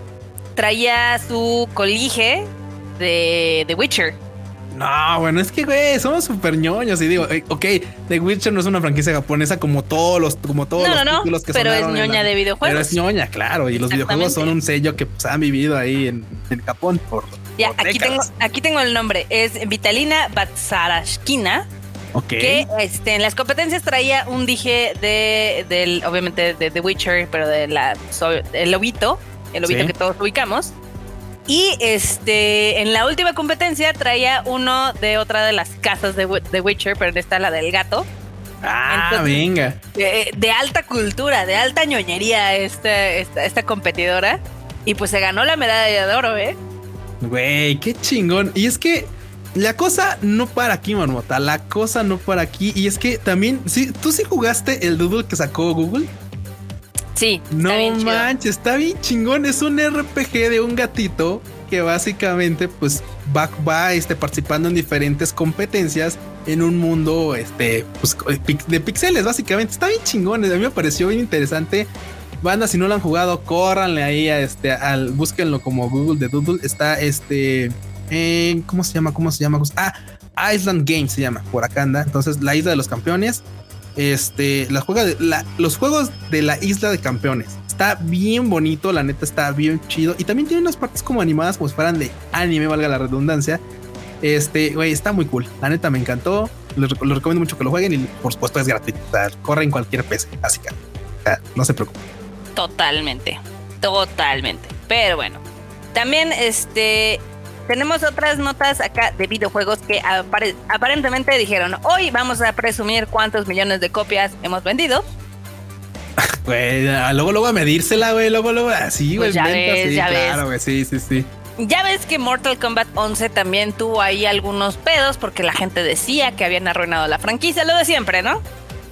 traía su colige de The Witcher. No, bueno, es que, güey, somos súper ñoños y digo, eh, ok, The Witcher no es una franquicia japonesa como todos los, como todos los títulos que pero es ñoña de videojuegos. Pero es ñoña, claro, y los videojuegos son un sello que pues, han vivido ahí en, en Japón por ya, aquí tengo, aquí tengo el nombre. Es Vitalina Batsarashkina. Ok. Que este, en las competencias traía un dije de, del, obviamente, de The Witcher, pero de la, el lobito, el lobito que todos ubicamos. Y este, en la última competencia traía uno de otra de las casas de The Witcher, pero esta la del gato. Ah, venga. De, alta cultura, de alta ñoñería esta, esta, esta competidora. Y pues se ganó la medalla de oro, ¿eh? Güey, qué chingón. Y es que la cosa no para aquí, Marmota. La cosa no para aquí. Y es que también, sí, tú sí jugaste el doodle que sacó Google. Sí. No manches, está bien chingón. Es un RPG de un gatito que básicamente pues va, va este, participando en diferentes competencias en un mundo este, pues, de pixeles, básicamente. Está bien chingón. A mí me pareció bien interesante. Banda, si no lo han jugado, córranle ahí a este, al, búsquenlo como Google de Doodle. Está este, eh, ¿cómo se llama? ¿Cómo se llama? Ah, Island Games se llama, por acá anda. Entonces, la isla de los campeones. Este, la juega de, la, los juegos de la isla de campeones. Está bien bonito, la neta está bien chido. Y también tiene unas partes como animadas, como si fueran de anime, valga la redundancia. Este, güey, está muy cool. La neta me encantó. Les, recomiendo mucho que lo jueguen y por supuesto es gratuito. O sea, corre en cualquier PC, así que no se preocupen. Totalmente, totalmente. Pero bueno, también este tenemos otras notas acá de videojuegos que aparentemente dijeron, hoy vamos a presumir cuántos millones de copias hemos vendido. <laughs> Güey, luego luego a medírsela, güey, luego luego así, pues güey, ya ves, sí, ya claro, güey, sí, sí, sí. Ya ves que Mortal Kombat 11 también tuvo ahí algunos pedos porque la gente decía que habían arruinado la franquicia, lo de siempre, ¿no?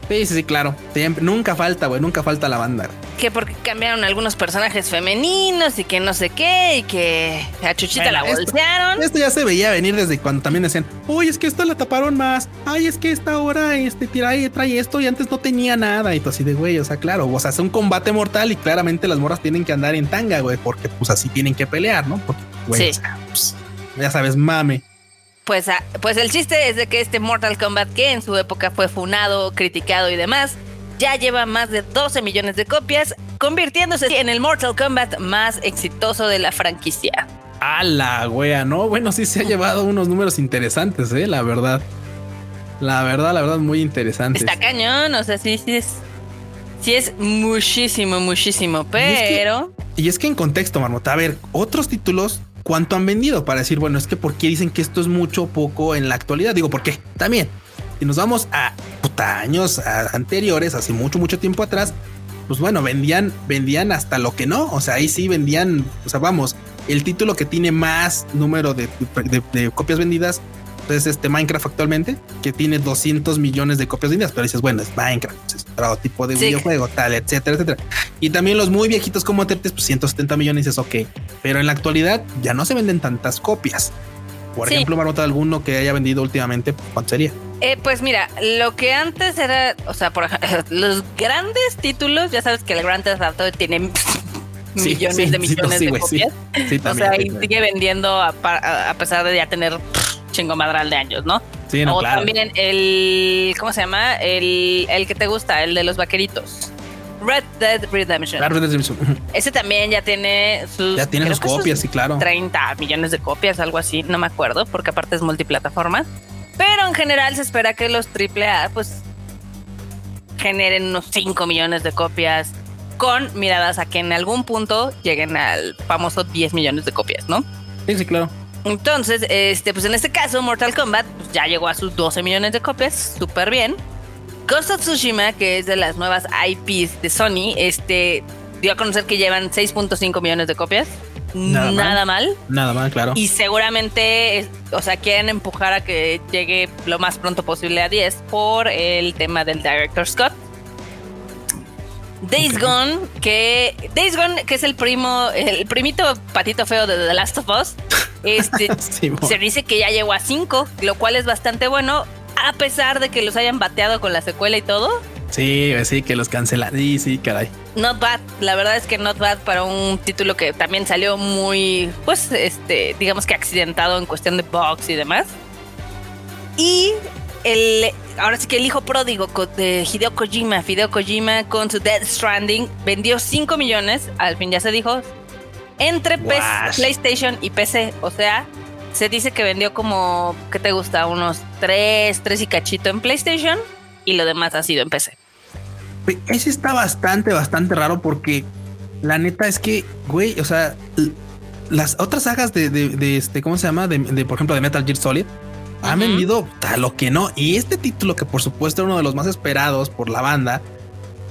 Sí, sí, sí, claro. Siempre, nunca falta, güey, nunca falta la banda. Que porque cambiaron algunos personajes femeninos y que no sé qué, y que a Chuchita la bolsearon. Esto, ya se veía venir desde cuando también decían, uy, es que esto la taparon más. Ay, es que esta hora este, trae, trae esto y antes no tenía nada. Y todo así de, güey, o sea, claro, o sea, es un combate mortal y claramente las morras tienen que andar en tanga, güey, porque pues así tienen que pelear, ¿no? Porque, güey, pues, ya sabes, mame. Pues, pues el chiste es de que este Mortal Kombat, que en su época fue funado, criticado y demás, ya lleva más de 12 millones de copias, convirtiéndose en el Mortal Kombat más exitoso de la franquicia. A la wea, ¿no? Bueno, sí se ha llevado unos números interesantes, ¿eh? La verdad. La verdad, la verdad, muy interesante. Está cañón, o sea, sí, sí es. Sí es muchísimo, muchísimo, pero. Y es que, en contexto, Marmota, a ver, otros títulos cuánto han vendido para decir, bueno, es que por qué dicen que esto es mucho poco en la actualidad. Digo, ¿por qué? También, si nos vamos a años anteriores, hace mucho, mucho tiempo atrás, pues bueno, vendían, vendían hasta lo que no. O sea, ahí sí vendían, o sea, vamos, el título que tiene más número de copias vendidas es este Minecraft actualmente, que tiene 200 millones de copias vendidas, pero dices, bueno, es Minecraft, es otro tipo de videojuego, tal, etcétera, etcétera. Y también los muy viejitos como Tetris, pues 170 millones, es ok. Pero en la actualidad ya no se venden tantas copias. Por ejemplo, Marmota, alguno que haya vendido últimamente, ¿cuánto sería? Eh, pues mira, lo que antes era, o sea, por ejemplo, <laughs> los grandes títulos, ya sabes que el Grand Theft Auto tiene <laughs> millones de millones de copias. o sea, y sigue vendiendo a, a, pesar de ya tener chingo madral de años, ¿no? Sí, no, o también el, ¿cómo se llama? El, el que te gusta, el de los vaqueritos. Red Dead Redemption. Red Dead Redemption. <laughs> Ese también ya tiene sus. Ya tiene sus copias, sí, claro. 30 millones de copias, algo así, no me acuerdo, porque aparte es multiplataforma. Pero en general se espera que los AAA, pues, generen unos 5 millones de copias, con miradas a que en algún punto lleguen al famoso 10 millones de copias, ¿no? Sí, sí, claro. Entonces, este, pues en este caso, Mortal Kombat pues, ya llegó a sus 12 millones de copias, súper bien. Ghost of Tsushima, que es de las nuevas IPs de Sony, este, dio a conocer que llevan 6.5 millones de copias. Nada, mal. Nada mal, claro. Y seguramente, o sea, quieren empujar a que llegue lo más pronto posible a 10 por el tema del Director Scott. Days Gone, que Days Gone, que es el primo, el primito patito feo de The Last of Us, <laughs> este, se dice que ya llegó a 5, lo cual es bastante bueno, a pesar de que los hayan bateado con la secuela y todo. Sí, sí, que los cancelan. Sí, sí, caray. Not bad. La verdad es que not bad para un título que también salió muy, pues, este, digamos que accidentado en cuestión de box y demás. Y el, ahora sí que el hijo pródigo de Hideo Kojima, Hideo Kojima con su Dead Stranding, vendió 5 millones, al fin ya se dijo, entre PlayStation y PC. O sea, se dice que vendió como, ¿qué te gusta? Unos 3, 3 y cachito en PlayStation y lo demás ha sido en PC. Ese está bastante, bastante raro porque la neta es que, güey, o sea, las otras sagas de, de, este, ¿cómo se llama? De, por ejemplo, de Metal Gear Solid, han vendido a lo que no. Y este título, que por supuesto era uno de los más esperados por la banda,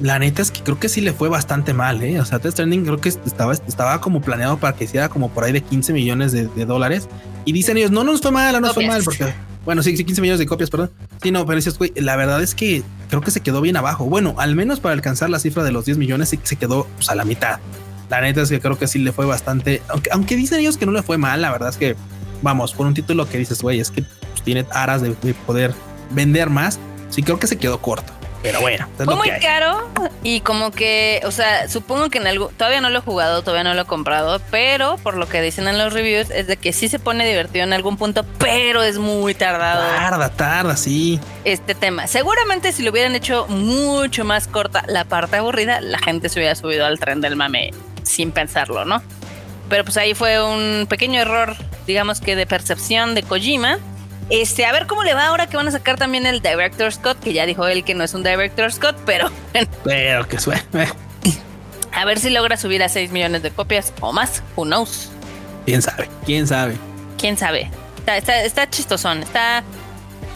la neta es que creo que sí le fue bastante mal, ¿eh? O sea, Death Stranding creo que estaba, estaba como planeado para que hiciera como por ahí de 15 millones de, dólares. Y dicen ellos, no, no nos fue mal, no nos fue mal, porque bueno, sí, sí, 15 millones de copias, perdón. Sí, no, pero dices, güey, la verdad es que creo que se quedó bien abajo. Bueno, al menos para alcanzar la cifra de los 10 millones, sí que se quedó pues, a la mitad. La neta es que creo que sí le fue bastante. Aunque, aunque dicen ellos que no le fue mal, la verdad es que, vamos, por un título que dices, güey, es que pues, tiene aras de poder vender más. Sí, creo que se quedó corto. Pero bueno, fue muy caro y como que, o sea, supongo que en algo, todavía no lo he jugado, todavía no lo he comprado, pero por lo que dicen en los reviews es de que sí se pone divertido en algún punto, pero es muy tardado. Tarda, tarda, sí. Este tema. Seguramente si lo hubieran hecho mucho más corta la parte aburrida, la gente se hubiera subido al tren del mame sin pensarlo, ¿no? Pero pues ahí fue un pequeño error, digamos que de percepción de Kojima este, a ver cómo le va ahora que van a sacar también el Director Scott, que ya dijo él que no es un Director Scott, pero. <laughs> Pero que suene. A ver si logra subir a 6 millones de copias o más. Who knows? Quién sabe, quién sabe. Quién sabe. Está, está, está chistosón. Está,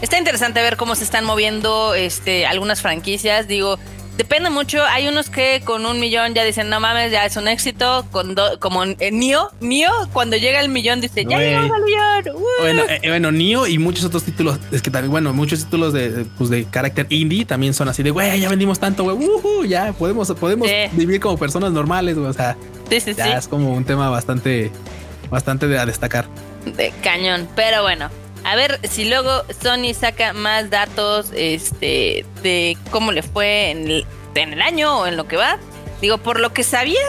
está interesante ver cómo se están moviendo este, algunas franquicias. Digo, Depende mucho. Hay unos que con un millón ya dicen, no mames, ya es un éxito. Con como en Nio, Nio, cuando llega el millón dice, ya llegamos al millón. Bueno, eh, bueno, Nio y muchos otros títulos, es que también, bueno, muchos títulos de, pues, de carácter indie también son así de, güey, ya vendimos tanto, güey, ya podemos, podemos vivir como personas normales, güey. O sea, ya es como un tema bastante, bastante de a destacar. De cañón, pero bueno, a ver si luego Sony saca más datos este, de cómo le fue en el, año o en lo que va. Digo, por lo que sabía,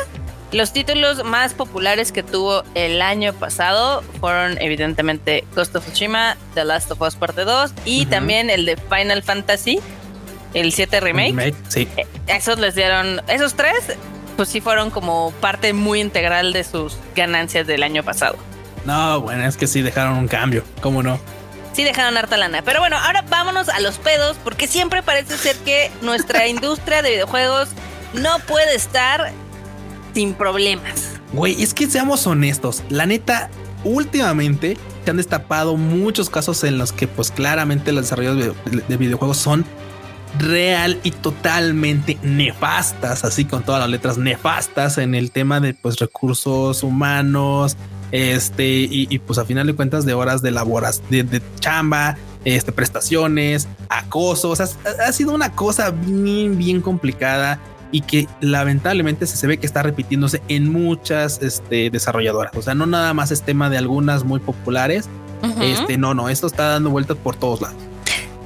los títulos más populares que tuvo el año pasado fueron evidentemente Ghost of Tsushima, The Last of Us Parte 2 y también el de Final Fantasy, el 7 remake. sí. Eh, esos les dieron, esos tres, pues sí fueron como parte muy integral de sus ganancias del año pasado. No, bueno, es que sí dejaron un cambio, ¿cómo no? Sí dejaron harta lana. Pero bueno, ahora vámonos a los pedos, porque siempre parece ser que nuestra <laughs> industria de videojuegos no puede estar sin problemas. Güey, es que seamos honestos, la neta, últimamente se han destapado muchos casos en los que pues claramente los desarrollos de videojuegos son real y totalmente nefastas, así con todas las letras nefastas en el tema de pues recursos humanos, este, y, pues a final de cuentas de horas de laboras, de, chamba, este, prestaciones, acoso, o sea, ha, sido una cosa bien, bien complicada y que lamentablemente se, ve que está repitiéndose en muchas este, desarrolladoras. O sea, no nada más es tema de algunas muy populares. Este, no, no, esto está dando vueltas por todos lados.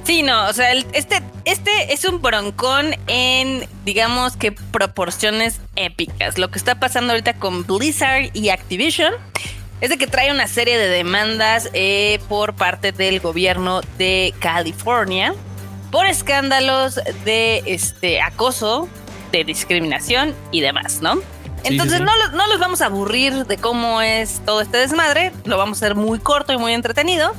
Sí, no, o sea, este, este es un broncón en, digamos que proporciones épicas. Lo que está pasando ahorita con Blizzard y Activision es de que trae una serie de demandas eh, por parte del gobierno de California por escándalos de este acoso, de discriminación y demás, ¿no? Entonces No, no los vamos a aburrir de cómo es todo este desmadre, lo vamos a hacer muy corto y muy entretenido.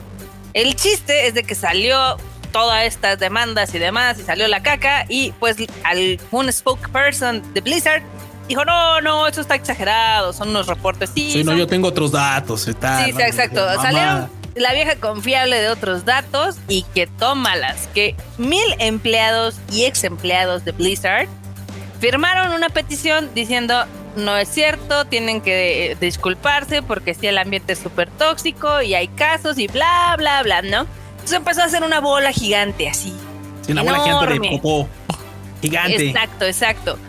El chiste es de que salió todas estas demandas y demás y salió la caca y pues al, un spokesperson de Blizzard dijo, no, no, eso está exagerado, son unos reportes. Sí, sí no, yo tengo otros datos y tal. Sí, sí exacto. Salieron la vieja confiable de otros datos y que tómalas, que mil empleados y ex empleados de Blizzard firmaron una petición diciendo no es cierto, tienen que disculparse porque si el ambiente es súper tóxico y hay casos y bla, bla, bla, ¿no? Entonces empezó a hacer una bola gigante así. Sí, una bola gigante de popó. Gigante. Exacto, exacto.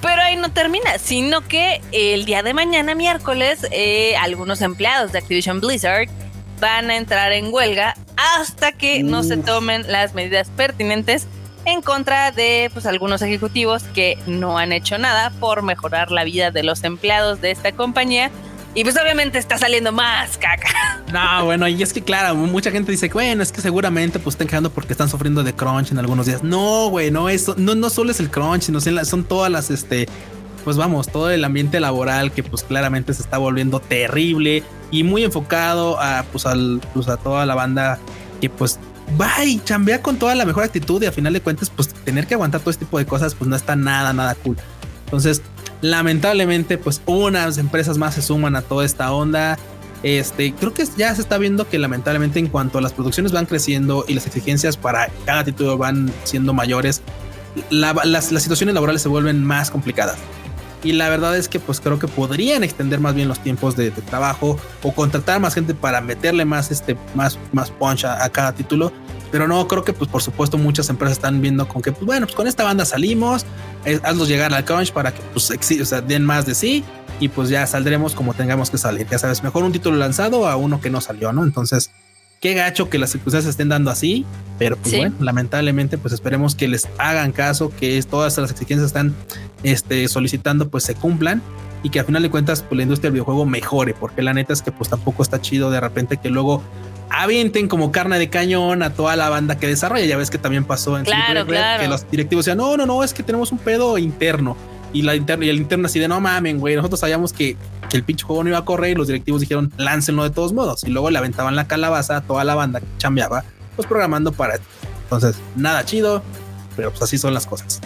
Pero ahí no termina, sino que el día de mañana, miércoles, eh, algunos empleados de Activision Blizzard van a entrar en huelga hasta que no se tomen las medidas pertinentes en contra de pues, algunos ejecutivos que no han hecho nada por mejorar la vida de los empleados de esta compañía y pues obviamente está saliendo más caca. No, bueno, y es que claro, mucha gente dice, bueno, es que seguramente pues están quedando porque están sufriendo de crunch en algunos días. No, güey, no, eso, no, no solo es el crunch, sino son todas las, este, pues vamos, todo el ambiente laboral que pues claramente se está volviendo terrible y muy enfocado a, pues, al, pues a toda la banda que pues va y chambea con toda la mejor actitud y a final de cuentas pues tener que aguantar todo este tipo de cosas pues no está nada, nada cool. Entonces, lamentablemente, pues unas empresas más se suman a toda esta onda. Este, creo que ya se está viendo que lamentablemente en cuanto a las producciones van creciendo y las exigencias para cada título van siendo mayores, las, situaciones laborales se vuelven más complicadas. Y la verdad es que pues creo que podrían extender más bien los tiempos de, trabajo o contratar más gente para meterle más, este, más, más punch a cada título pero no, creo que pues por supuesto muchas empresas están viendo con que, pues bueno, pues con esta banda salimos, eh, hazlos llegar al crunch para que pues o sea, den más de sí y pues ya saldremos como tengamos que salir. Ya sabes, mejor un título lanzado a uno que no salió, ¿no? Entonces, qué gacho que las circunstancias estén dando así, pero pues bueno, lamentablemente pues esperemos que les hagan caso, que todas las exigencias están este, solicitando pues se cumplan y que a final de cuentas pues la industria del videojuego mejore, porque la neta es que pues tampoco está chido de repente que luego avienten como carne de cañón a toda la banda que desarrolla. Ya ves que también pasó en claro, que los directivos decían, no, no, no, es que tenemos un pedo interno. Y, la interna, y el interno así de no mamen, güey. Nosotros sabíamos que, el pinche juego no iba a correr y los directivos dijeron, láncenlo de todos modos. Y luego le aventaban la calabaza a toda la banda que chambeaba, pues programando para Entonces, nada chido, pero pues así son las cosas.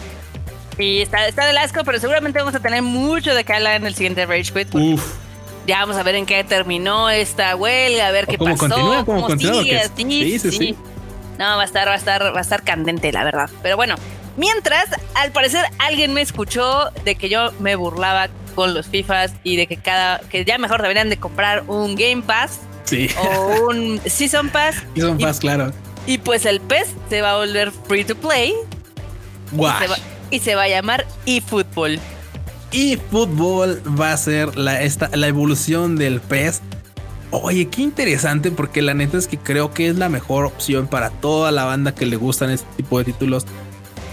Y está, está del asco, pero seguramente vamos a tener mucho de que hablar en el siguiente Rage Quit. Uf ya vamos a ver en qué terminó esta huelga, a ver qué cómo pasó. Continúa, cómo, sigue, sí, sí, sí, No, va a estar, va a estar, va a estar candente, la verdad. Pero bueno, mientras, al parecer alguien me escuchó de que yo me burlaba con los FIFAs y de que cada, que ya mejor deberían de comprar un Game Pass. Sí. O un <laughs> Season Pass. Season Pass, claro. Y pues el PES se va a volver free to play. Wow. Y, y se va a llamar eFootball y fútbol va a ser la, esta, la evolución del PES. Oye, qué interesante porque la neta es que creo que es la mejor opción para toda la banda que le gustan este tipo de títulos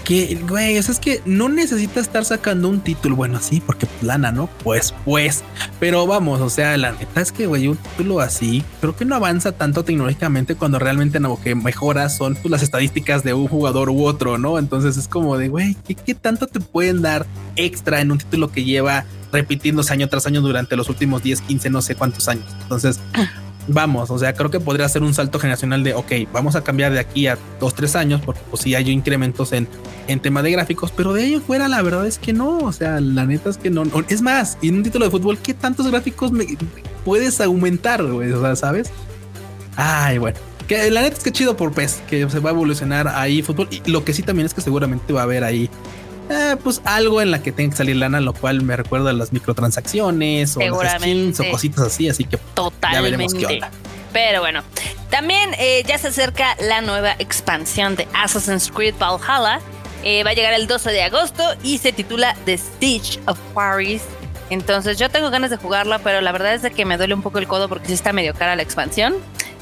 que, güey, eso es que no necesita estar sacando un título. Bueno, sí, porque plana, ¿no? Pues, pues. Pero vamos, o sea, la neta es que, güey, un título así, creo que no avanza tanto tecnológicamente cuando realmente lo que mejora son pues, las estadísticas de un jugador u otro, ¿no? Entonces es como de, güey, ¿qué, ¿qué tanto te pueden dar extra en un título que lleva repitiéndose año tras año durante los últimos 10, 15, no sé cuántos años? Entonces, vamos, o sea, creo que podría ser un salto generacional de, ok, vamos a cambiar de aquí a dos, tres años, porque pues sí hay incrementos en, en tema de gráficos, pero de ahí fuera la verdad es que no, o sea, la neta es que no. Es más, en un título de fútbol, ¿qué tantos gráficos me puedes aumentar, güey? O sea, ¿sabes? Ay, bueno. Que la neta es que chido por PES, que se va a evolucionar ahí fútbol. Y lo que sí también es que seguramente va a haber ahí eh, pues algo en la que tenga que salir lana, lo cual me recuerda a las microtransacciones o las skins o cositas así, así que Totalmente. ya veremos qué onda. Pero bueno, también eh, ya se acerca la nueva expansión de Assassin's Creed Valhalla. Eh, va a llegar el 12 de agosto y se titula The Stitch of Paris. Entonces yo tengo ganas de jugarla, pero la verdad es de que me duele un poco el codo porque sí está medio cara la expansión.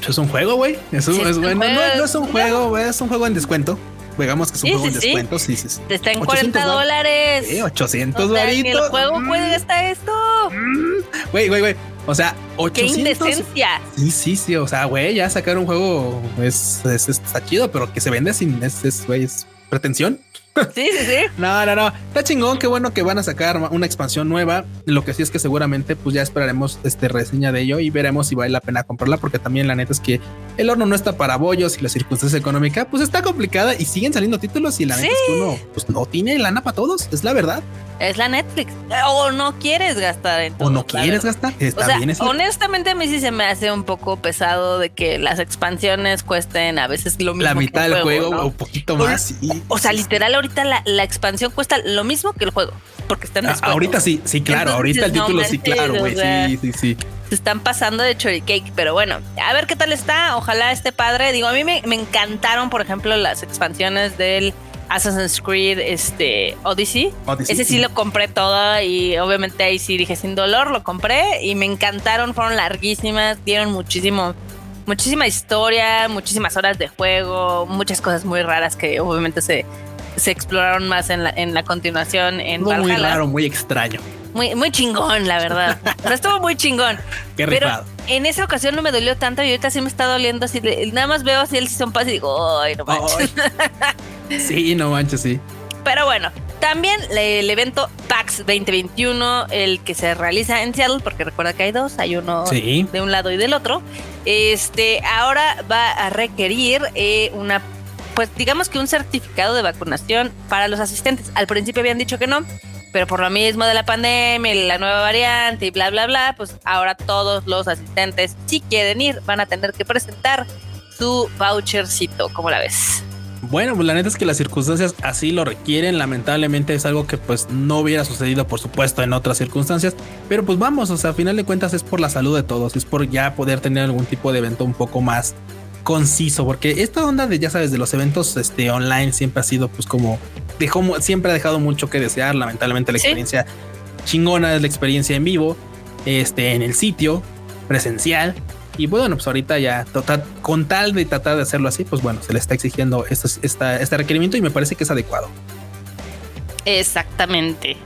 Es un juego, güey. Es, es, bueno. No, no, es un juego, güey. Es un juego en descuento. Digamos que es un juego en descuento, sí, sí, sí. Está en 40 dólares. Sí, 800 varitos. el juego mm. puede estar esto. Mm. Güey, güey, güey. O sea, 800. ¡Qué indecencia! Sí, sí, sí. O sea, güey, ya sacar un juego es, es, está chido, pero que se vende sin. Es, es, güey, es pretensión. <laughs> Sí, sí, sí. No, no, no. Está chingón. Qué bueno que van a sacar una expansión nueva. Lo que sí es que seguramente, pues ya esperaremos este reseña de ello y veremos si vale la pena comprarla, porque también la neta es que el horno no está para bollos y la circunstancia económica, pues está complicada y siguen saliendo títulos y la neta es que uno, pues no tiene lana para todos. Es la verdad. Es la Netflix. O no quieres gastar en O no quieres gastar. Está o sea, bien honestamente a mí sí se me hace un poco pesado de que las expansiones cuesten a veces lo mismo. La mitad del juego, o un poquito más. O, sea, literal ahorita la, expansión cuesta lo mismo que el juego. Porque están ah, Ahorita sí, sí, claro. ahorita el título sí, claro, güey. Sí, sí, sí. Se están pasando de Cherry Cake, pero bueno, a ver qué tal está. Ojalá esté padre. Digo, a mí me, me encantaron, por ejemplo, las expansiones del Assassin's Creed este, Odyssey. Ese sí, lo compré todo y obviamente ahí sí dije sin dolor, lo compré y me encantaron, fueron larguísimas, dieron muchísimo, muchísima historia, muchísimas horas de juego, muchas cosas muy raras que obviamente se, se exploraron más en la, en la continuación en Muy raro, muy extraño. Muy, muy chingón, la verdad. <laughs> estuvo muy chingón. Qué Pero en esa ocasión no me dolió tanto y ahorita sí me está doliendo así. Nada más veo así el Season Pass y digo, ay, no manches. <laughs> Sí, no manches, sí. Pero bueno, también el evento PAX 2021, el que se realiza en Seattle, porque recuerda que hay dos, hay uno de un lado y del otro. Este, ahora va a requerir eh, una, pues digamos que un certificado de vacunación para los asistentes. Al principio habían dicho que no, pero por lo mismo de la pandemia y la nueva variante y bla, bla, bla, pues ahora todos los asistentes, si quieren ir, van a tener que presentar su vouchercito. ¿Cómo la ves? Bueno, pues la neta es que las circunstancias así lo requieren. Lamentablemente es algo que pues no hubiera sucedido, por supuesto, en otras circunstancias. Pero pues vamos, o sea, a final de cuentas es por la salud de todos, es por ya poder tener algún tipo de evento un poco más conciso, porque esta onda de, ya sabes, de los eventos este, online siempre ha sido pues como, dejó, siempre ha dejado mucho que desear. Lamentablemente la experiencia chingona es la experiencia en vivo, este, en el sitio, presencial. Y bueno, pues ahorita ya total, con tal de tratar de hacerlo así, pues bueno, se le está exigiendo este, este requerimiento y me parece que es adecuado. Exactamente.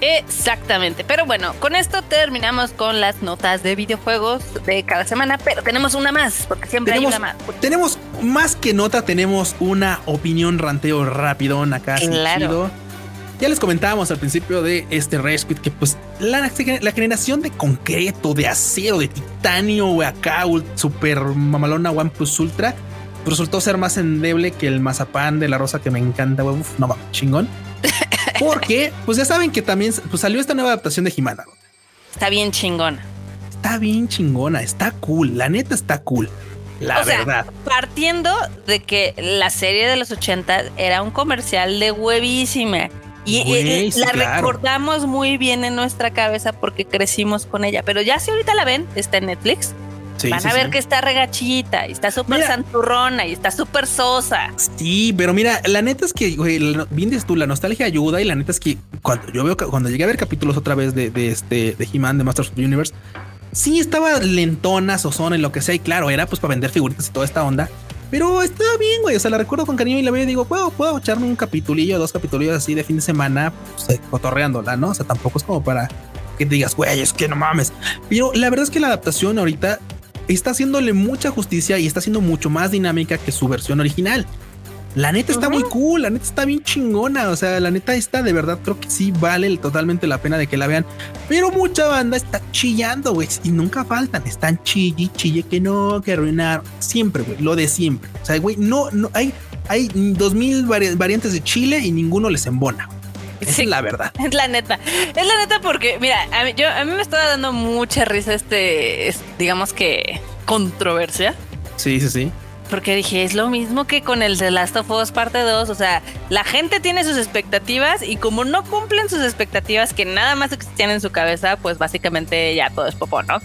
Exactamente. Pero bueno, con esto terminamos con las notas de videojuegos de cada semana, pero tenemos una más, porque siempre hay una más. Tenemos más que nota, tenemos una opinión ranteo rapidón acá. Claro. Ya les comentábamos al principio de este Rescue que pues la, generación de concreto, de acero, de titanio, acá, super mamalona One Plus Ultra, resultó ser más endeble que el mazapán de la rosa que me encanta, Uf, no chingón. <laughs> Porque, pues ya saben que también pues, salió esta nueva adaptación de Jimana. Está bien chingona. Está bien chingona, está cool, la neta está cool. La verdad. partiendo de que la serie de los 80 era un comercial de huevísima y, la recordamos muy bien en nuestra cabeza porque crecimos con ella. Pero ya si ahorita la ven, está en Netflix. Van a ver que está regachita y está súper santurrona y está súper sosa. Sí, pero mira, la neta es que, güey, bien dices tú, la nostalgia ayuda y la neta es que cuando yo veo, cuando llegué a ver capítulos otra vez de, este, de He-Man, de Masters of the Universe, sí estaba lentona, sosona y lo que sea. Y claro, era pues para vender figuritas y toda esta onda. Pero está bien, güey. O sea, la recuerdo con cariño y la veo y digo, puedo, puedo echarme un capitulillo, dos capitulillos así de fin de semana, pues, cotorreándola, ¿no? O sea, tampoco es como para que te digas, güey, es que no mames. Pero la verdad es que la adaptación ahorita está haciéndole mucha justicia y está siendo mucho más dinámica que su versión original. La neta está muy cool, la neta está bien chingona. O sea, la neta está de verdad, creo que sí vale totalmente la pena de que la vean. Pero mucha banda está chillando, güey. Y nunca faltan. Están chille, chille, que no, que arruinar. Siempre, güey, lo de siempre. O sea, güey, no, no hay, hay dos mil variantes de chile y ninguno les embona. Esa es la verdad. Es la neta. Es la neta porque, mira, a mí, yo, a mí me estaba dando mucha risa este, digamos que, controversia. Sí, sí, sí. Porque dije, es lo mismo que con el The Last of Us parte 2. O sea, la gente tiene sus expectativas y como no cumplen sus expectativas que nada más existían en su cabeza, pues básicamente ya todo es popó, ¿no?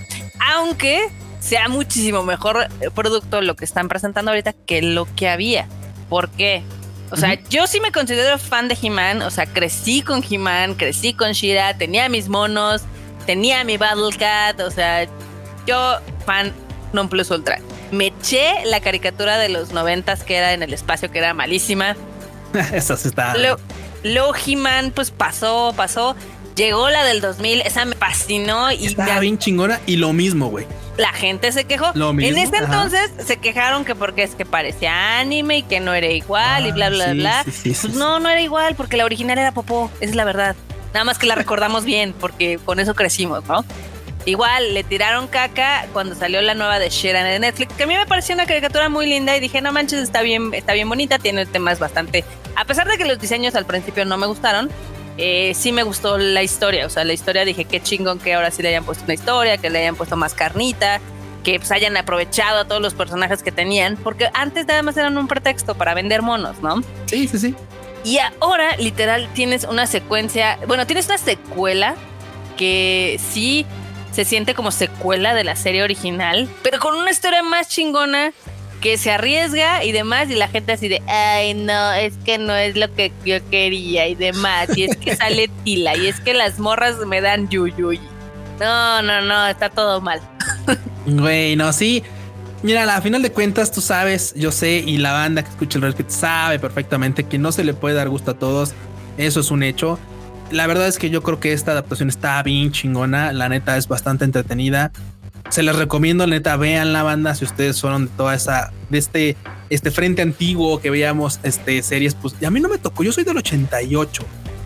Aunque sea muchísimo mejor producto lo que están presentando ahorita que lo que había. ¿Por qué? O sea, yo sí me considero fan de He-Man. O sea, crecí con He-Man, crecí con Shira, tenía mis monos, tenía mi Battle Cat. O sea, yo fan non plus ultra me eché la caricatura de los noventas que era en el espacio, que era malísima. <laughs> Esa sí está. Luego, He-Man, pues pasó, pasó. Llegó la del 2000, esa me fascinó y estaba bien chingona y lo mismo, güey. La gente se quejó. Lo mismo, en ese ajá. entonces se quejaron que porque es que parecía anime y que no era igual y Ah, bla bla sí, bla. sí, sí, pues no, no era igual porque la original era popó, esa es la verdad. Nada más que la recordamos bien porque con eso crecimos, ¿no? Igual le tiraron caca cuando salió la nueva de Sheeran de Netflix, que a mí me pareció una caricatura muy linda y dije, no manches, está bien, está bien bonita, tiene temas bastante. A pesar de que los diseños al principio no me gustaron, eh, sí me gustó la historia. O sea, la historia dije, qué chingón que ahora sí le hayan puesto una historia, que le hayan puesto más carnita, que pues hayan aprovechado a todos los personajes que tenían, porque antes nada más eran un pretexto para vender monos, ¿no? Sí, sí, sí. Y ahora, literal, tienes una secuencia, bueno, tienes una secuela que sí se siente como secuela de la serie original, pero con una historia más chingona que se arriesga y demás, y la gente así de, ay, no, es que no es lo que yo quería y demás, y es que sale <laughs> Tila, y es que las morras me dan yuyuy. No, no, no, está todo mal. Güey, no, sí. Mira, a final de cuentas, tú sabes, yo sé, y la banda que escucha el Red Kit sabe perfectamente que no se le puede dar gusto a todos. Eso es un hecho. La verdad es que yo creo que esta adaptación está bien chingona. La neta es bastante entretenida. Se les recomiendo, neta, vean la banda si ustedes fueron de toda esa, de este, este frente antiguo que veíamos este, series. Pues y a mí no me tocó, yo soy del 88.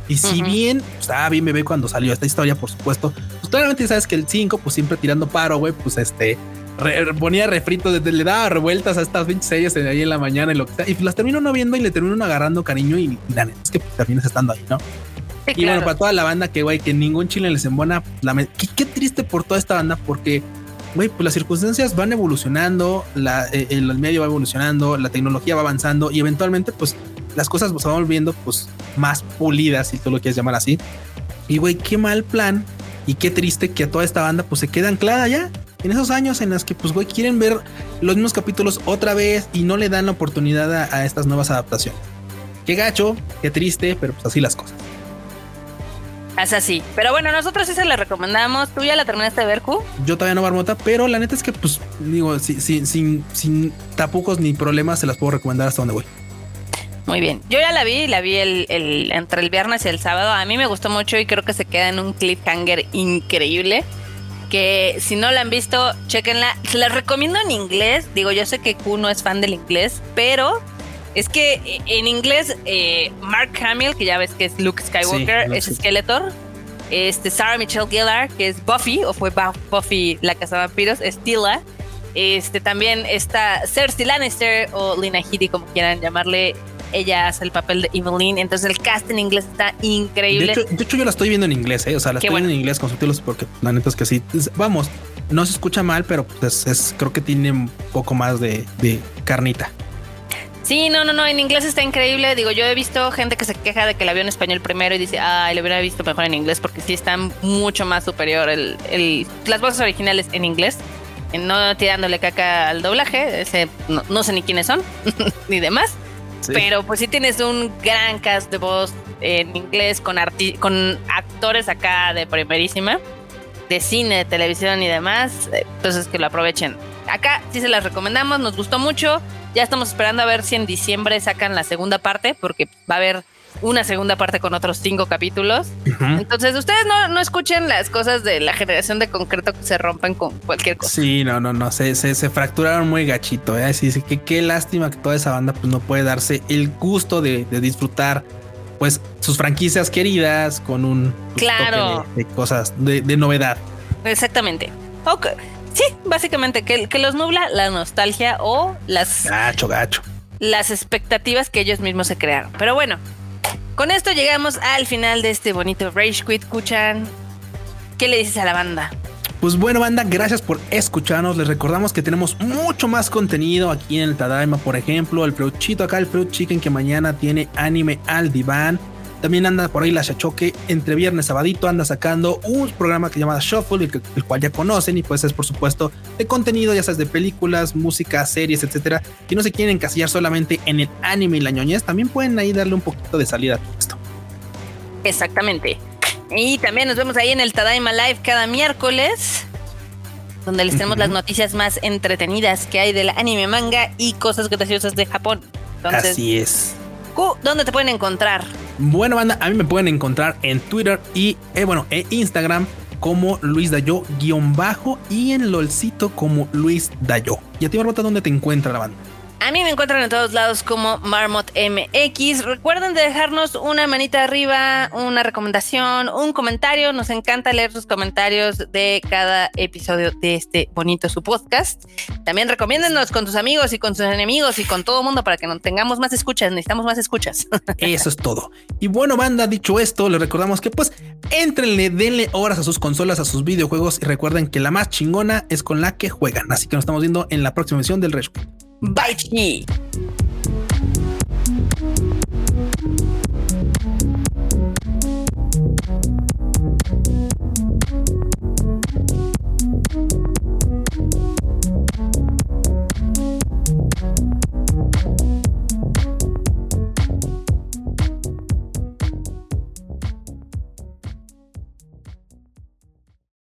Y si Ujú. bien pues, estaba bien bebé cuando salió esta historia, por supuesto, pues claramente sabes que el 5, pues siempre tirando paro, güey, pues este re- ponía refrito, desde- le daba revueltas a estas 20 series ahí en la mañana y lo que sea. Y las termino no viendo y le termino no agarrando cariño y, la neta es que pues, terminas estando ahí, ¿no? Sí, Y bueno, para toda la banda que, güey, que ningún chile les embona, la me- qué, qué triste por toda esta banda, porque, güey, pues las circunstancias van evolucionando, la, eh, el, el medio va evolucionando, la tecnología va avanzando y eventualmente, pues, las cosas se van volviendo, pues, más pulidas, si tú lo quieres llamar así. Y, güey, qué mal plan y qué triste que a toda esta banda, pues, se queda anclada ya en esos años en los que, pues, güey, quieren ver los mismos capítulos otra vez y no le dan la oportunidad a, a estas nuevas adaptaciones. Qué gacho, qué triste, pero pues así las cosas. Es así. Pero bueno, nosotros sí se la recomendamos. ¿Tú ya la terminaste de ver, Q? Yo todavía no marmota, pero la neta es que, pues, digo, si- si- sin, sin tapucos ni problemas, se las puedo recomendar hasta donde voy. Muy bien. Yo ya la vi, la vi el, el- entre el viernes y el sábado. A mí me gustó mucho y creo que se queda en un cliffhanger increíble. Que si no la han visto, chequenla. Se la recomiendo en inglés. Digo, yo sé que Q no es fan del inglés, pero es que eh, en inglés, eh, Mark Hamill, que ya ves que es Luke Skywalker, Sí, es sí. Skeletor. Este, Sarah Michelle Gellar, que es Buffy, o fue Bu- Buffy la casa de vampiros, es Tila. Este también está Cersei Lannister o Lina Headey, como quieran llamarle. Ella hace el papel de Evelyn. Entonces el cast en inglés está De increíble. hecho, de hecho, yo la estoy viendo en inglés, ¿eh? O sea, la Qué estoy bueno. viendo en inglés con subtítulos porque la neta es que sí. Vamos, no se escucha mal, pero pues es, creo que tiene un poco más de, de carnita. Sí, no, no, no. En inglés está increíble. Digo, yo he visto gente que se queja de que la vio en español primero y dice, ay, lo hubiera visto mejor en inglés porque sí está mucho más superior el, el- las voces originales en inglés. Eh, No tirándole caca al doblaje. Ese, no, no sé ni quiénes son, <laughs> ni demás. Pero pues sí tienes un gran cast de voz en inglés con, arti- con actores acá de primerísima, de cine, de televisión y demás. eh, Entonces que lo aprovechen. Acá sí se las recomendamos, nos gustó mucho. Ya estamos esperando a ver si en diciembre sacan la segunda parte, porque va a haber una segunda parte con otros cinco capítulos. Entonces ustedes no, no escuchen las cosas de la generación de concreto que se rompen con cualquier cosa. Sí, no, no, no, se, se, se fracturaron muy gachito, ¿eh? Así que qué lástima que toda esa banda pues no puede darse el gusto de, de disfrutar pues sus franquicias queridas con un pues, Claro. toque de, de cosas de, de novedad. Exactamente. Ok. Sí, básicamente que, que los nubla la nostalgia o las, Gacho, gacho. las expectativas que ellos mismos se crearon. Pero bueno, con esto llegamos al final de este bonito Rage Quit Kuchan. ¿Qué le dices a la banda? Pues bueno, banda, gracias por escucharnos. Les recordamos que tenemos mucho más contenido aquí en el Tadaima, por ejemplo, el Fruchito acá, el Fruit Chicken que mañana tiene anime al diván. También anda por ahí la Shachoque entre viernes y sabadito, anda sacando un programa que se llama Shuffle, el, que- el cual ya conocen, y pues es por supuesto de contenido, ya sabes, de películas, música, series, etcétera. Si no se quieren encasillar solamente en el anime y la ñoñez, también pueden ahí darle un poquito de salida a todo esto. Exactamente. Y también nos vemos ahí en el Tadaima Live cada miércoles, donde les tenemos las noticias más entretenidas que hay del anime, manga y cosas graciosas de Japón. Entonces, Así es. ¿Dónde te pueden encontrar? Bueno, banda, a mí me pueden encontrar en Twitter y, eh, bueno, en Instagram como Luis Dayo guion bajo y en LOLcito como Luis Dayo. ¿Y a ti, dónde te encuentra la banda? A mí me encuentran en todos lados como Marmot MX. Recuerden de dejarnos una manita arriba, una recomendación, un comentario. Nos encanta leer sus comentarios de cada episodio de este bonito su podcast. También recomiéndenos con tus amigos y con sus enemigos y con todo el mundo para que no tengamos más escuchas. Necesitamos más escuchas. <laughs> Eso es todo. Y bueno, banda, dicho esto, les recordamos que pues entrenle, denle horas a sus consolas, a sus videojuegos y recuerden que la más chingona es con la que juegan. Así que nos estamos viendo en la próxima edición del Rescue. Байки!